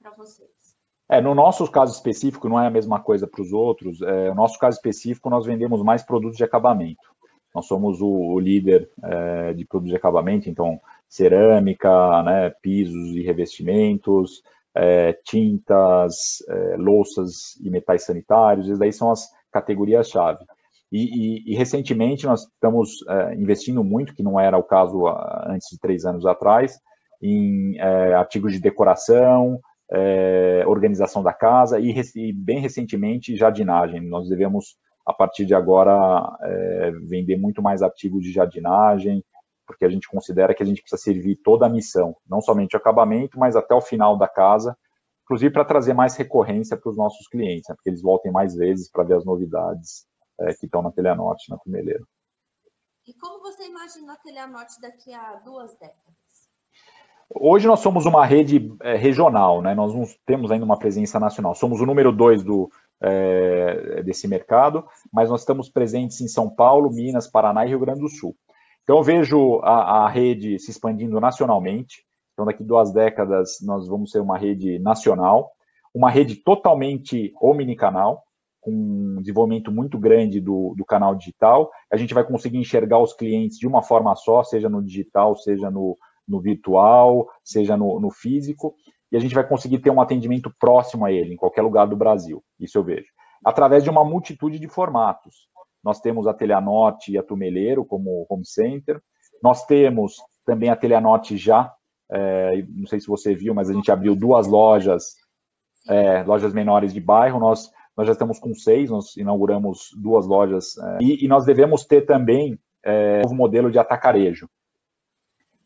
para vocês? É, no nosso caso específico, não é a mesma coisa para os outros. É, no nosso caso específico, nós vendemos mais produtos de acabamento. Nós somos o, o líder é, de produtos de acabamento, então cerâmica, né, pisos e revestimentos, é, tintas, é, louças e metais sanitários, essas daí são as categorias-chave. E, e, e, recentemente nós estamos é, investindo muito, que não era o caso antes de três anos atrás, em artigos de decoração, organização da casa e, e, bem recentemente jardinagem. Nós devemos, a partir de agora, é, vender muito mais artigos de jardinagem, porque a gente considera que a gente precisa servir toda a missão, não somente o acabamento, mas até o final da casa, inclusive para trazer mais recorrência para os nossos clientes, né, porque eles voltem mais vezes para ver as novidades é, que estão na Telhanorte, na Tumeleira. E como você imagina a Telhanorte daqui a duas décadas? Hoje nós somos uma rede é, regional, né? nós não temos ainda uma presença nacional. Somos o número dois do, é, desse mercado, mas nós estamos presentes em São Paulo, Minas, Paraná e Rio Grande do Sul. Então eu vejo a, a rede se expandindo nacionalmente. Então daqui duas décadas nós vamos ser uma rede nacional, uma rede totalmente omnicanal, com um desenvolvimento muito grande do, do canal digital. A gente vai conseguir enxergar os clientes de uma forma só, seja no digital, seja no, no virtual, seja no, no físico, e a gente vai conseguir ter um atendimento próximo a ele, em qualquer lugar do Brasil. Isso eu vejo. Através de uma multitude de formatos. Nós temos a Teleanorte e a Tumeleiro como home center. Nós temos também a Teleanorte já, é, não sei se você viu, mas a gente abriu duas lojas, é, lojas menores de bairro. Nós, nós já estamos com seis, nós inauguramos duas lojas. É, e, e, nós devemos ter também um novo modelo de atacarejo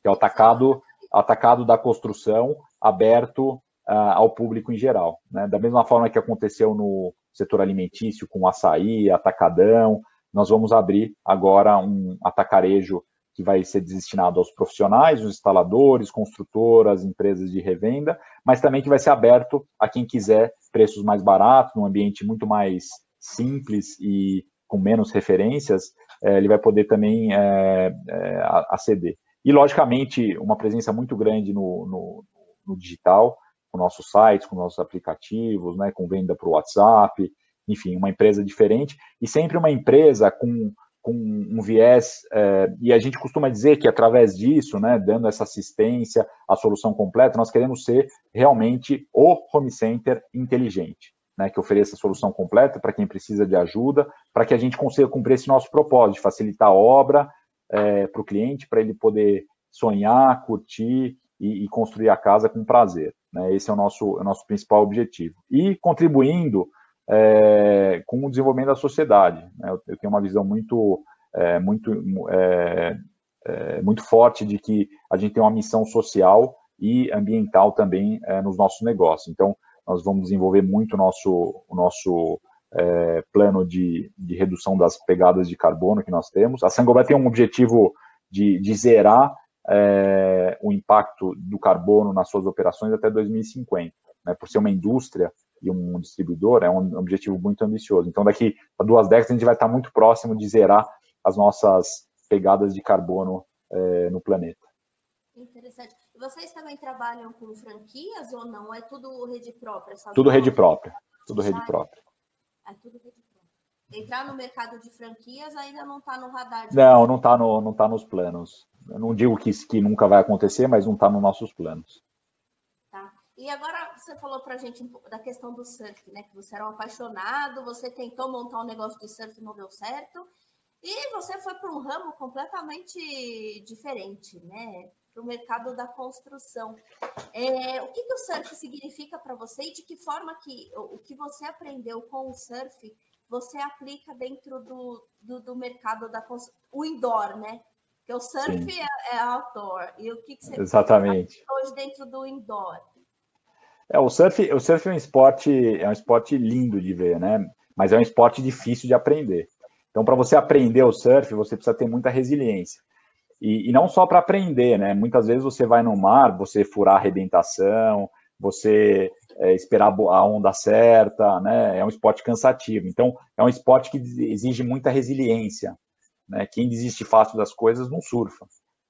é o atacado, atacado da construção aberto uh, ao público em geral. Né? Da mesma forma que aconteceu no setor alimentício com açaí, atacadão, nós vamos abrir agora um atacarejo que vai ser destinado aos profissionais, os instaladores, construtoras, empresas de revenda, mas também que vai ser aberto a quem quiser preços mais baratos, num ambiente muito mais simples e com menos referências, eh, ele vai poder também eh, eh, aceder. E, logicamente, uma presença muito grande no, no, no digital, com nossos sites, com nossos aplicativos, né, com venda para o WhatsApp, enfim, uma empresa diferente, e sempre uma empresa com, com um viés, é, e a gente costuma dizer que através disso, né, dando essa assistência, a solução completa, nós queremos ser realmente o home center inteligente, né, que ofereça a solução completa para quem precisa de ajuda, para que a gente consiga cumprir esse nosso propósito, de facilitar a obra, é, para o cliente, para ele poder sonhar, curtir e, e, construir a casa com prazer. Né? Esse é o nosso, é o nosso principal objetivo. E contribuindo é, com o desenvolvimento da sociedade. Né? Eu, eu, tenho uma visão muito, é, muito, é, muito forte de que a gente tem uma missão social e ambiental também nos nossos negócios. Então, nós vamos desenvolver muito o nosso, o nosso é, plano de, de, redução das pegadas de carbono que nós temos. A Sangoba tem um objetivo de, de zerar é, o impacto do carbono nas suas operações até 2050. Né, por ser uma indústria e um distribuidor, é um objetivo muito ambicioso. Então, daqui a duas décadas, a gente vai estar muito próximo de zerar as nossas pegadas de carbono é, no planeta. Interessante. Vocês também trabalham com franquias ou não? É tudo rede própria? Tudo rede própria. Tudo rede própria. É tudo Entrar no mercado de franquias ainda não está no radar. não, não está no, não tá nos planos. Eu não digo que, que nunca vai acontecer, mas não está nos nossos planos. Tá. E agora você falou para a gente da questão do surf, né? Que você era um apaixonado, você tentou montar um negócio de surf e não deu certo. E você foi para um ramo completamente diferente, né? Para o mercado da construção. É, o que, que o surf significa para você e de que forma que o que você aprendeu com o surf você aplica dentro do, do, do mercado da construção? O indoor, né? Porque o surf é, é, outdoor. E o que, que você Exatamente. hoje dentro do indoor? É, o surf, o surf é um esporte, é um esporte lindo de ver, né? Mas é um esporte difícil de aprender. Então, para você aprender o surf, você precisa ter muita resiliência. E, e não só para aprender, né? Muitas vezes você vai no mar, você furar a arrebentação, você é, esperar a onda certa, né? É um esporte cansativo. Então, é um esporte que exige muita resiliência. Né? Quem desiste fácil das coisas não surfa.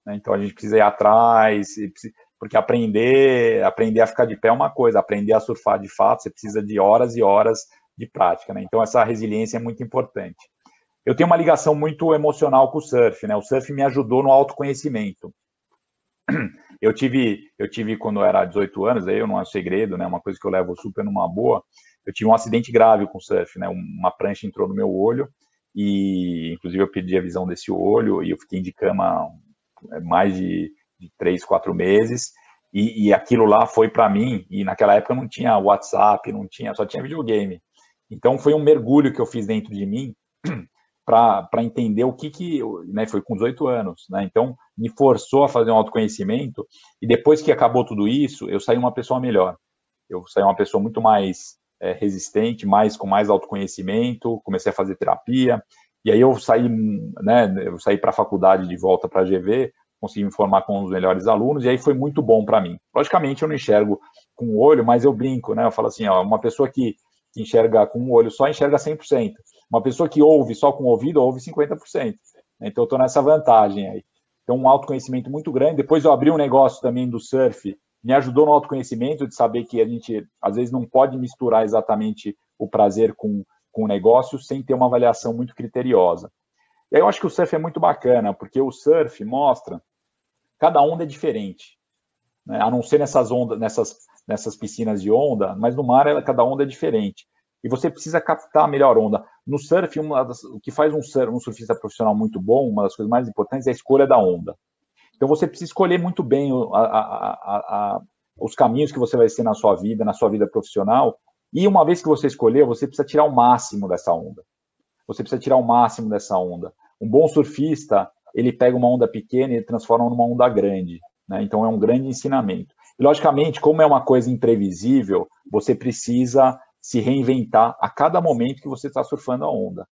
Né? Então, a gente precisa ir atrás, porque aprender, aprender a ficar de pé é uma coisa, aprender a surfar de fato, você precisa de horas e horas de prática. Né? Então, essa resiliência é muito importante. Eu tenho uma ligação muito emocional com o surf. Né? O surf me ajudou no autoconhecimento. <clears throat> Eu tive, eu tive quando eu era 18 anos, aí eu não é segredo, né? Uma coisa que eu levo super numa boa. Eu tive um acidente grave com surf, né? Uma prancha entrou no meu olho e, inclusive, eu perdi a visão desse olho e eu fiquei de cama é, mais de, de três, quatro meses. E, e aquilo lá foi para mim. E naquela época não tinha WhatsApp, não tinha, só tinha videogame. Então foi um mergulho que eu fiz dentro de mim <clears throat> para entender o que que, né, foi com 18 anos, né, então me forçou a fazer um autoconhecimento, e depois que acabou tudo isso, eu saí uma pessoa melhor, eu saí uma pessoa muito mais é, resistente, mais com mais autoconhecimento, comecei a fazer terapia, e aí eu saí, né, eu saí para a faculdade de volta para a GV, consegui me formar com os melhores alunos, e aí foi muito bom para mim. Logicamente eu não enxergo com o olho, mas eu brinco, né, eu falo assim, ó, uma pessoa que, que enxerga com o olho só enxerga 100%, uma pessoa que ouve só com o ouvido, ouve 50%. Então, eu estou nessa vantagem aí. Então, um autoconhecimento muito grande. Depois, eu abri um negócio também do surf, me ajudou no autoconhecimento de saber que a gente, às vezes, não pode misturar exatamente o prazer com, com o negócio sem ter uma avaliação muito criteriosa. E aí, eu acho que o surf é muito bacana, porque o surf mostra cada onda é diferente. Né? A não ser nessas ondas, nessas, nessas piscinas de onda, mas no mar cada onda é diferente e você precisa captar a melhor onda. No surf, das, o que faz um, surf, um, surfista profissional muito bom, uma das coisas mais importantes é a escolha da onda. Então você precisa escolher muito bem a, a, a, os caminhos que você vai ser na sua vida, na sua vida profissional. E uma vez que você escolheu, você precisa tirar o máximo dessa onda. Você precisa tirar o máximo dessa onda. Um bom surfista, ele pega uma onda pequena e transforma numa onda grande. Né? Então é um grande ensinamento. E logicamente, como é uma coisa imprevisível, você precisa se reinventar a cada momento que você está surfando a onda.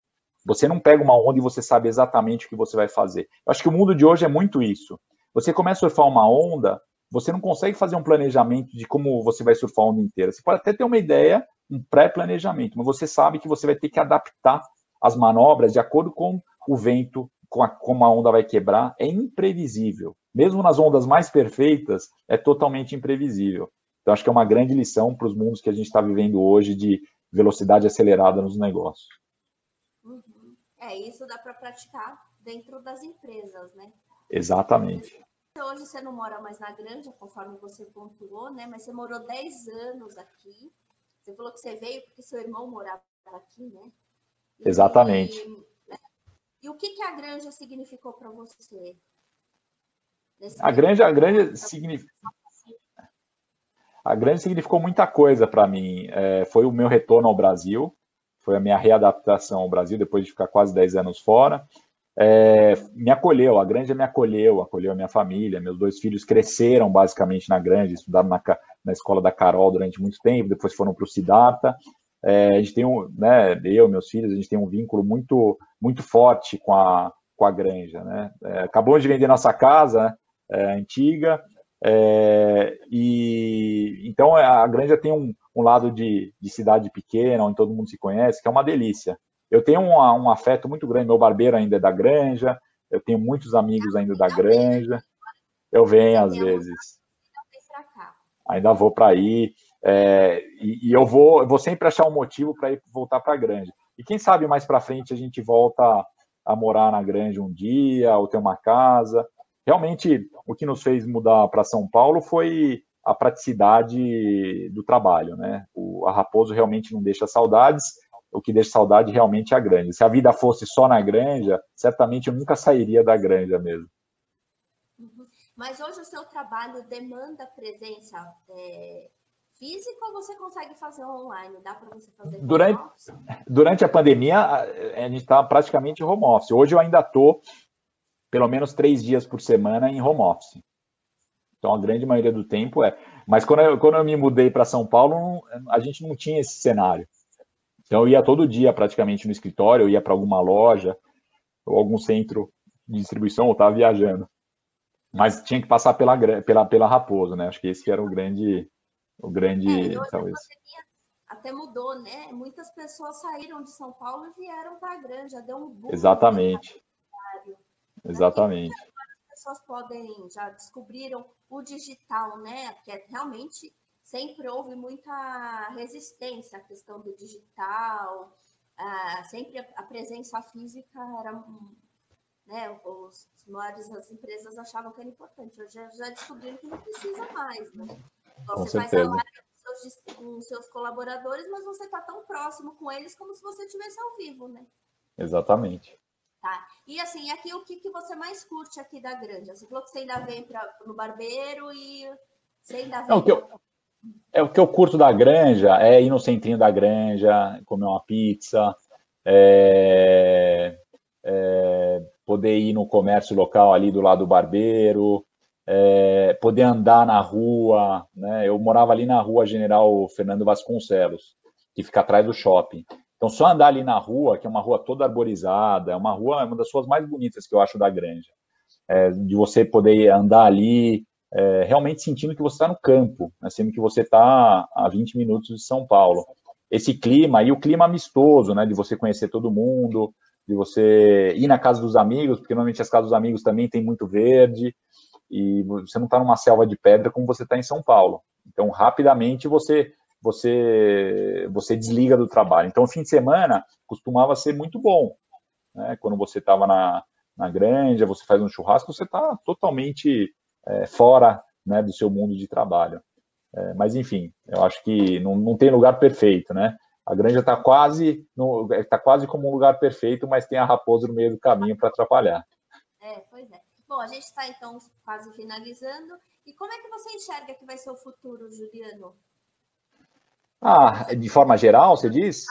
Você não pega uma onda e você sabe exatamente o que você vai fazer. Eu acho que o mundo de hoje é muito isso. Você começa a surfar uma onda, você não consegue fazer um planejamento de como você vai surfar a onda inteira. Você pode até ter uma ideia, um pré-planejamento, mas você sabe que você vai ter que adaptar as manobras de acordo com o vento, com a, como a onda vai quebrar. É imprevisível. Mesmo nas ondas mais perfeitas, é totalmente imprevisível. Então, acho que é uma grande lição para os mundos que a gente está vivendo hoje de velocidade acelerada nos negócios. Uhum. É, isso dá para praticar dentro das empresas, né? Exatamente. Hoje você não mora mais na granja, conforme você pontuou, né? Mas você morou 10 anos aqui. Você falou que você veio porque seu irmão morava aqui, né? E, Exatamente. Né? E o que, que a granja significou para você? A granja, a granja significa a grande significou muita coisa para mim. É, foi o meu retorno ao Brasil, foi a minha readaptação ao Brasil depois de ficar quase 10 anos fora. É, me acolheu, a Granja me acolheu, acolheu a minha família, meus dois filhos cresceram basicamente na Granja, estudaram na, na escola da Carol durante muito tempo, depois foram para o Siddhartha. É, a gente tem um, né, eu, meus filhos, a gente tem um vínculo muito, muito forte com a, com a Granja, né? É, acabamos de vender nossa casa é, antiga, é, e então a Granja tem um, um lado de, de, cidade pequena, onde todo mundo se conhece, que é uma delícia. Eu tenho um, um afeto muito grande. Meu barbeiro ainda é da Granja, eu tenho muitos amigos ainda da Granja. Eu venho às vezes. Ainda vou para aí. É, e, e, eu vou, eu vou sempre achar um motivo para ir voltar para a Granja. E quem sabe mais para frente a gente volta a morar na Granja um dia, ou ter uma casa realmente o que nos fez mudar para São Paulo foi a praticidade do trabalho, né? O, a Raposo realmente não deixa saudades, o que deixa saudade realmente é a granja. Se a vida fosse só na granja, certamente eu nunca sairia da granja mesmo. Uhum. Mas hoje o seu trabalho demanda presença é, física ou você consegue fazer online? Dá para você fazer durante, durante a pandemia, a gente está praticamente home office. Hoje eu ainda estou pelo menos três dias por semana em home office. Então, a grande maioria do tempo é. Mas quando eu, quando eu me mudei para São Paulo, a gente não tinha esse cenário. Então, eu ia todo dia praticamente no escritório, eu ia para alguma loja ou algum centro de distribuição, ou estava viajando. Mas tinha que passar pela, pela, pela Raposo, né? Acho que esse era o grande. O grande é, talvez. até mudou, né? Muitas pessoas saíram de São Paulo e vieram para a Granja, deu um boom. Exatamente. Exatamente. As pessoas podem, já descobriram o digital, né? Que é realmente sempre houve muita resistência à questão do digital, ah, sempre a, presença física era, né, os, os maiores as empresas achavam que era importante, hoje já, já descobriram que não precisa mais, né? Você faz a live com seus, com seus colaboradores, mas você está tão próximo com eles como se você estivesse ao vivo, né? Exatamente. Tá. E assim, aqui o que, que você mais curte aqui da Granja? Você falou que você ainda vem pra, no barbeiro e você ainda vem. Não, que eu, é o que eu curto da granja é ir no centrinho da granja, comer uma pizza, é, é, poder ir no comércio local ali do lado do barbeiro, é, poder andar na rua, né? Eu morava ali na rua General Fernando Vasconcelos, que fica atrás do shopping. Então, só andar ali na rua, que é uma rua toda arborizada, é uma rua, é uma das ruas mais bonitas que eu acho da Granja. É, de você poder andar ali, é, realmente sentindo que você está no campo, né, sendo que você está a 20 minutos de São Paulo. Esse clima, e o clima amistoso, né, de você conhecer todo mundo, de você ir na casa dos amigos, porque normalmente as casas dos amigos também tem muito verde, e você não está numa selva de pedra como você está em São Paulo. Então, rapidamente você você você desliga do trabalho. Então, o fim de semana costumava ser muito bom. Né? Quando você estava na, na granja, você faz um churrasco, você está totalmente é, fora né, do seu mundo de trabalho. É, mas, enfim, eu acho que não, não tem lugar perfeito, né? A granja está quase, tá quase como um lugar perfeito, mas tem a raposa no meio do caminho para atrapalhar. É, pois é. Bom, a gente está então quase finalizando. E como é que você enxerga que vai ser o futuro, Juliano? Ah, de forma geral, você diz?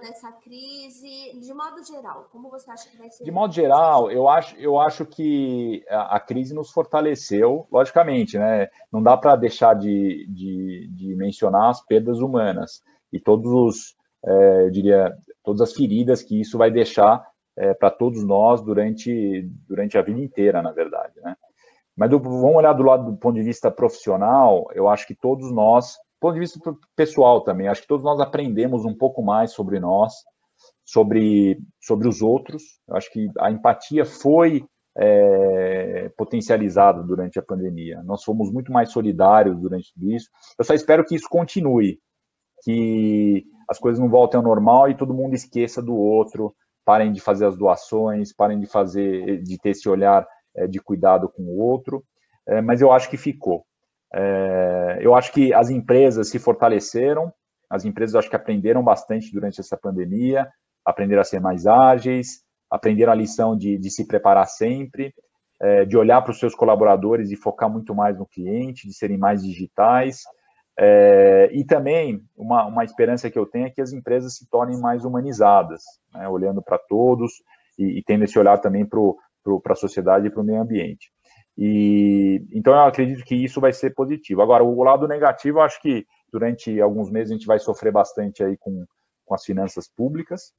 dessa crise, de modo geral, como você acha que vai ser? De modo geral, eu acho, eu acho que a, a crise nos fortaleceu, logicamente, né? Não dá para deixar de, de, de, mencionar as perdas humanas e todos os, é, eu diria, todas as feridas que isso vai deixar é, para todos nós durante, durante a vida inteira, na verdade, né? Mas do, vamos olhar do lado do ponto de vista profissional, eu acho que todos nós ponto de vista pessoal também, acho que todos nós aprendemos um pouco mais sobre nós, sobre, sobre os outros. Eu acho que a empatia foi é, potencializada durante a pandemia. Nós fomos muito mais solidários durante tudo isso. Eu só espero que isso continue, que as coisas não voltem ao normal e todo mundo esqueça do outro, parem de fazer as doações, parem de fazer, de ter esse olhar é, de cuidado com o outro. É, mas eu acho que ficou. É, eu acho que as empresas se fortaleceram, as empresas acho que aprenderam bastante durante essa pandemia, aprenderam a ser mais ágeis, aprenderam a lição de, de se preparar sempre, é, de olhar para os seus colaboradores e focar muito mais no cliente, de serem mais digitais. É, e também uma, uma esperança que eu tenho é que as empresas se tornem mais humanizadas, né, olhando para todos e, e, tendo esse olhar também para a sociedade e para o meio ambiente. E então eu acredito que isso vai ser positivo. Agora, o lado negativo, eu acho que durante alguns meses a gente vai sofrer bastante aí com, com as finanças públicas,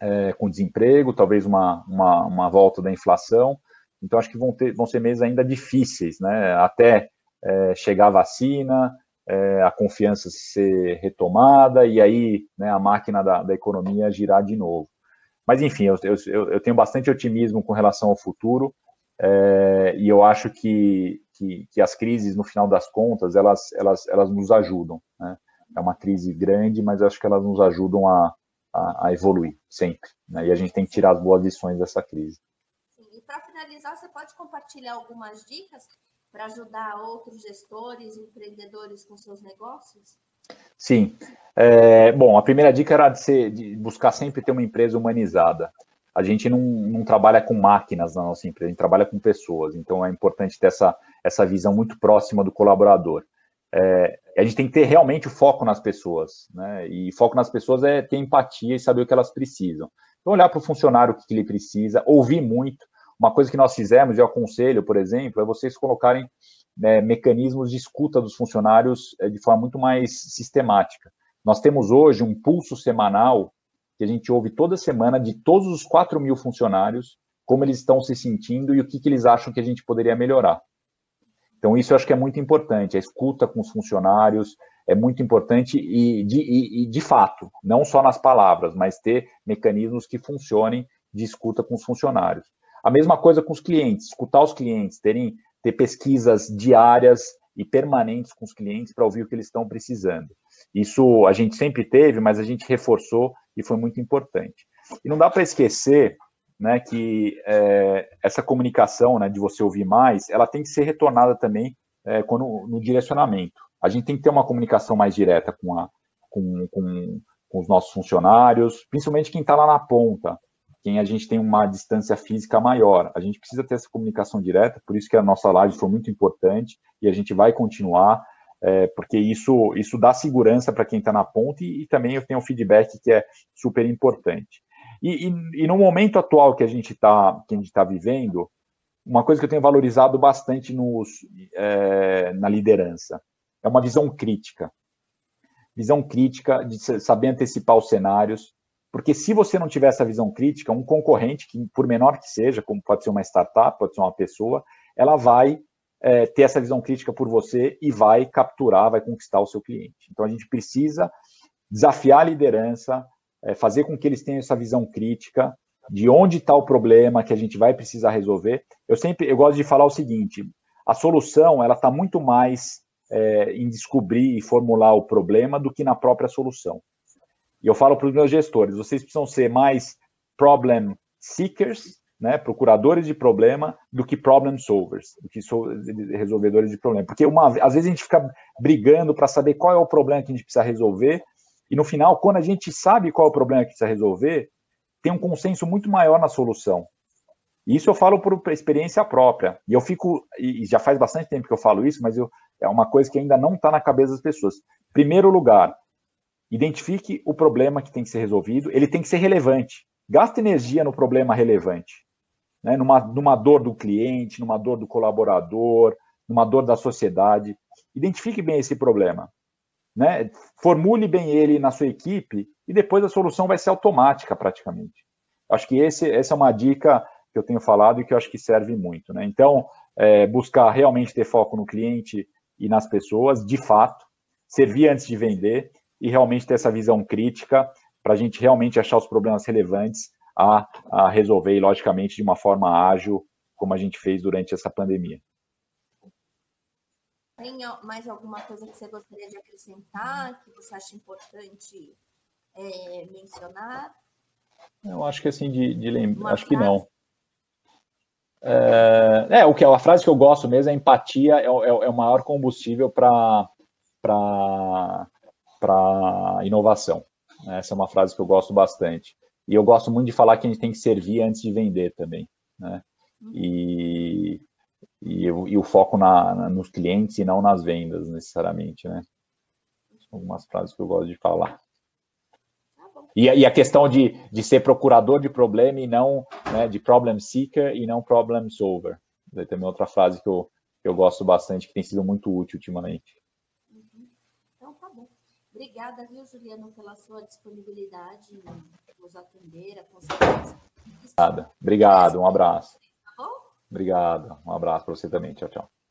é, com desemprego, talvez uma, uma, uma, volta da inflação. Então, acho que vão, ter, vão ser meses ainda difíceis, né? Até é, chegar a vacina, é, a confiança ser retomada e aí né, a máquina da, da economia girar de novo. Mas, enfim, eu, eu, eu tenho bastante otimismo com relação ao futuro. É, e eu acho que, que, que, as crises, no final das contas, elas, elas, elas nos ajudam. Né? É uma crise grande, mas acho que elas nos ajudam a, a, a evoluir sempre. Né? E a gente tem que tirar as boas lições dessa crise. Sim. E para finalizar, você pode compartilhar algumas dicas para ajudar outros gestores, empreendedores com seus negócios? Sim. É, bom, a primeira dica era de, ser, de buscar sempre ter uma empresa humanizada a gente não, não, trabalha com máquinas na nossa empresa, a gente trabalha com pessoas. Então é importante ter essa, essa visão muito próxima do colaborador. É, a gente tem que ter realmente o foco nas pessoas, né? E foco nas pessoas é ter empatia e saber o que elas precisam. Então, olhar para o funcionário o que ele precisa, ouvir muito. Uma coisa que nós fizemos, eu aconselho, por exemplo, é vocês colocarem né, mecanismos de escuta dos funcionários é, de forma muito mais sistemática. Nós temos hoje um pulso semanal que a gente ouve toda semana de todos os 4 mil funcionários, como eles estão se sentindo e o que, que eles acham que a gente poderia melhorar. Então, isso eu acho que é muito importante, a escuta com os funcionários é muito importante e de, e, e de fato, não só nas palavras, mas ter mecanismos que funcionem de escuta com os funcionários. A mesma coisa com os clientes, escutar os clientes, terem, ter pesquisas diárias e permanentes com os clientes para ouvir o que eles estão precisando. Isso a gente sempre teve, mas a gente reforçou e foi muito importante. E não dá para esquecer né, que é, essa comunicação né, de você ouvir mais, ela tem que ser retornada também é, quando, no direcionamento. A gente tem que ter uma comunicação mais direta com, a, com, com, com os nossos funcionários, principalmente quem está lá na ponta, quem a gente tem uma distância física maior. A gente precisa ter essa comunicação direta, por isso que a nossa live foi muito importante e a gente vai continuar é, porque isso, isso dá segurança para quem está na ponta e, e, também eu tenho um feedback que é super importante. E, e, e no momento atual que a gente está tá vivendo, uma coisa que eu tenho valorizado bastante nos, é, na liderança é uma visão crítica. Visão crítica de saber antecipar os cenários, porque se você não tiver essa visão crítica, um concorrente, que por menor que seja, como pode ser uma startup, pode ser uma pessoa, ela vai é, ter essa visão crítica por você e vai capturar, vai conquistar o seu cliente. Então a gente precisa desafiar a liderança, é, fazer com que eles tenham essa visão crítica de onde está o problema que a gente vai precisar resolver. Eu sempre eu gosto de falar o seguinte: a solução ela está muito mais é, em descobrir e formular o problema do que na própria solução. E eu falo para os meus gestores: vocês precisam ser mais problem seekers né, procuradores de problema do que problem solvers, do que resolvedores de problema. Porque uma, às vezes a gente fica brigando para saber qual é o problema que a gente precisa resolver, e no final, quando a gente sabe qual é o problema que precisa resolver, tem um consenso muito maior na solução. E isso eu falo por experiência própria. E eu fico, e já faz bastante tempo que eu falo isso, mas eu, é uma coisa que ainda não está na cabeça das pessoas. Primeiro lugar, identifique o problema que tem que ser resolvido, ele tem que ser relevante. Gaste energia no problema relevante né, numa, numa dor do cliente, numa dor do colaborador, numa dor da sociedade. Identifique bem esse problema. Né? Formule bem ele na sua equipe e depois a solução vai ser automática praticamente. Acho que esse, essa é uma dica que eu tenho falado e que eu acho que serve muito. Né? Então, é, buscar realmente ter foco no cliente e nas pessoas, de fato, servir antes de vender e realmente ter essa visão crítica para a gente realmente achar os problemas relevantes a, a resolver, e logicamente de uma forma ágil, como a gente fez durante essa pandemia. Tem mais alguma coisa que você gostaria de acrescentar, que você acha importante é, mencionar? Eu acho que assim, de, de lembrar, acho frase? que não. É, é, o que a frase que eu gosto mesmo é empatia é, é, é o maior combustível para para inovação. Essa é uma frase que eu gosto bastante. E eu gosto muito de falar que a gente tem que servir antes de vender também, né? E, e, e o foco na, na, nos clientes e não nas vendas, necessariamente, né? Algumas frases que eu gosto de falar. E, e, a questão de, de ser procurador de problema e não, né, de problem seeker e não problem solver. Daí também outra frase que eu, que eu gosto bastante, que tem sido muito útil ultimamente. Uhum. Então, tá bom. Obrigada, viu, Juliano, pela sua disponibilidade nos atender, a consequência. Obrigado, um abraço. Tá Obrigado, um abraço para você também. Tchau, tchau.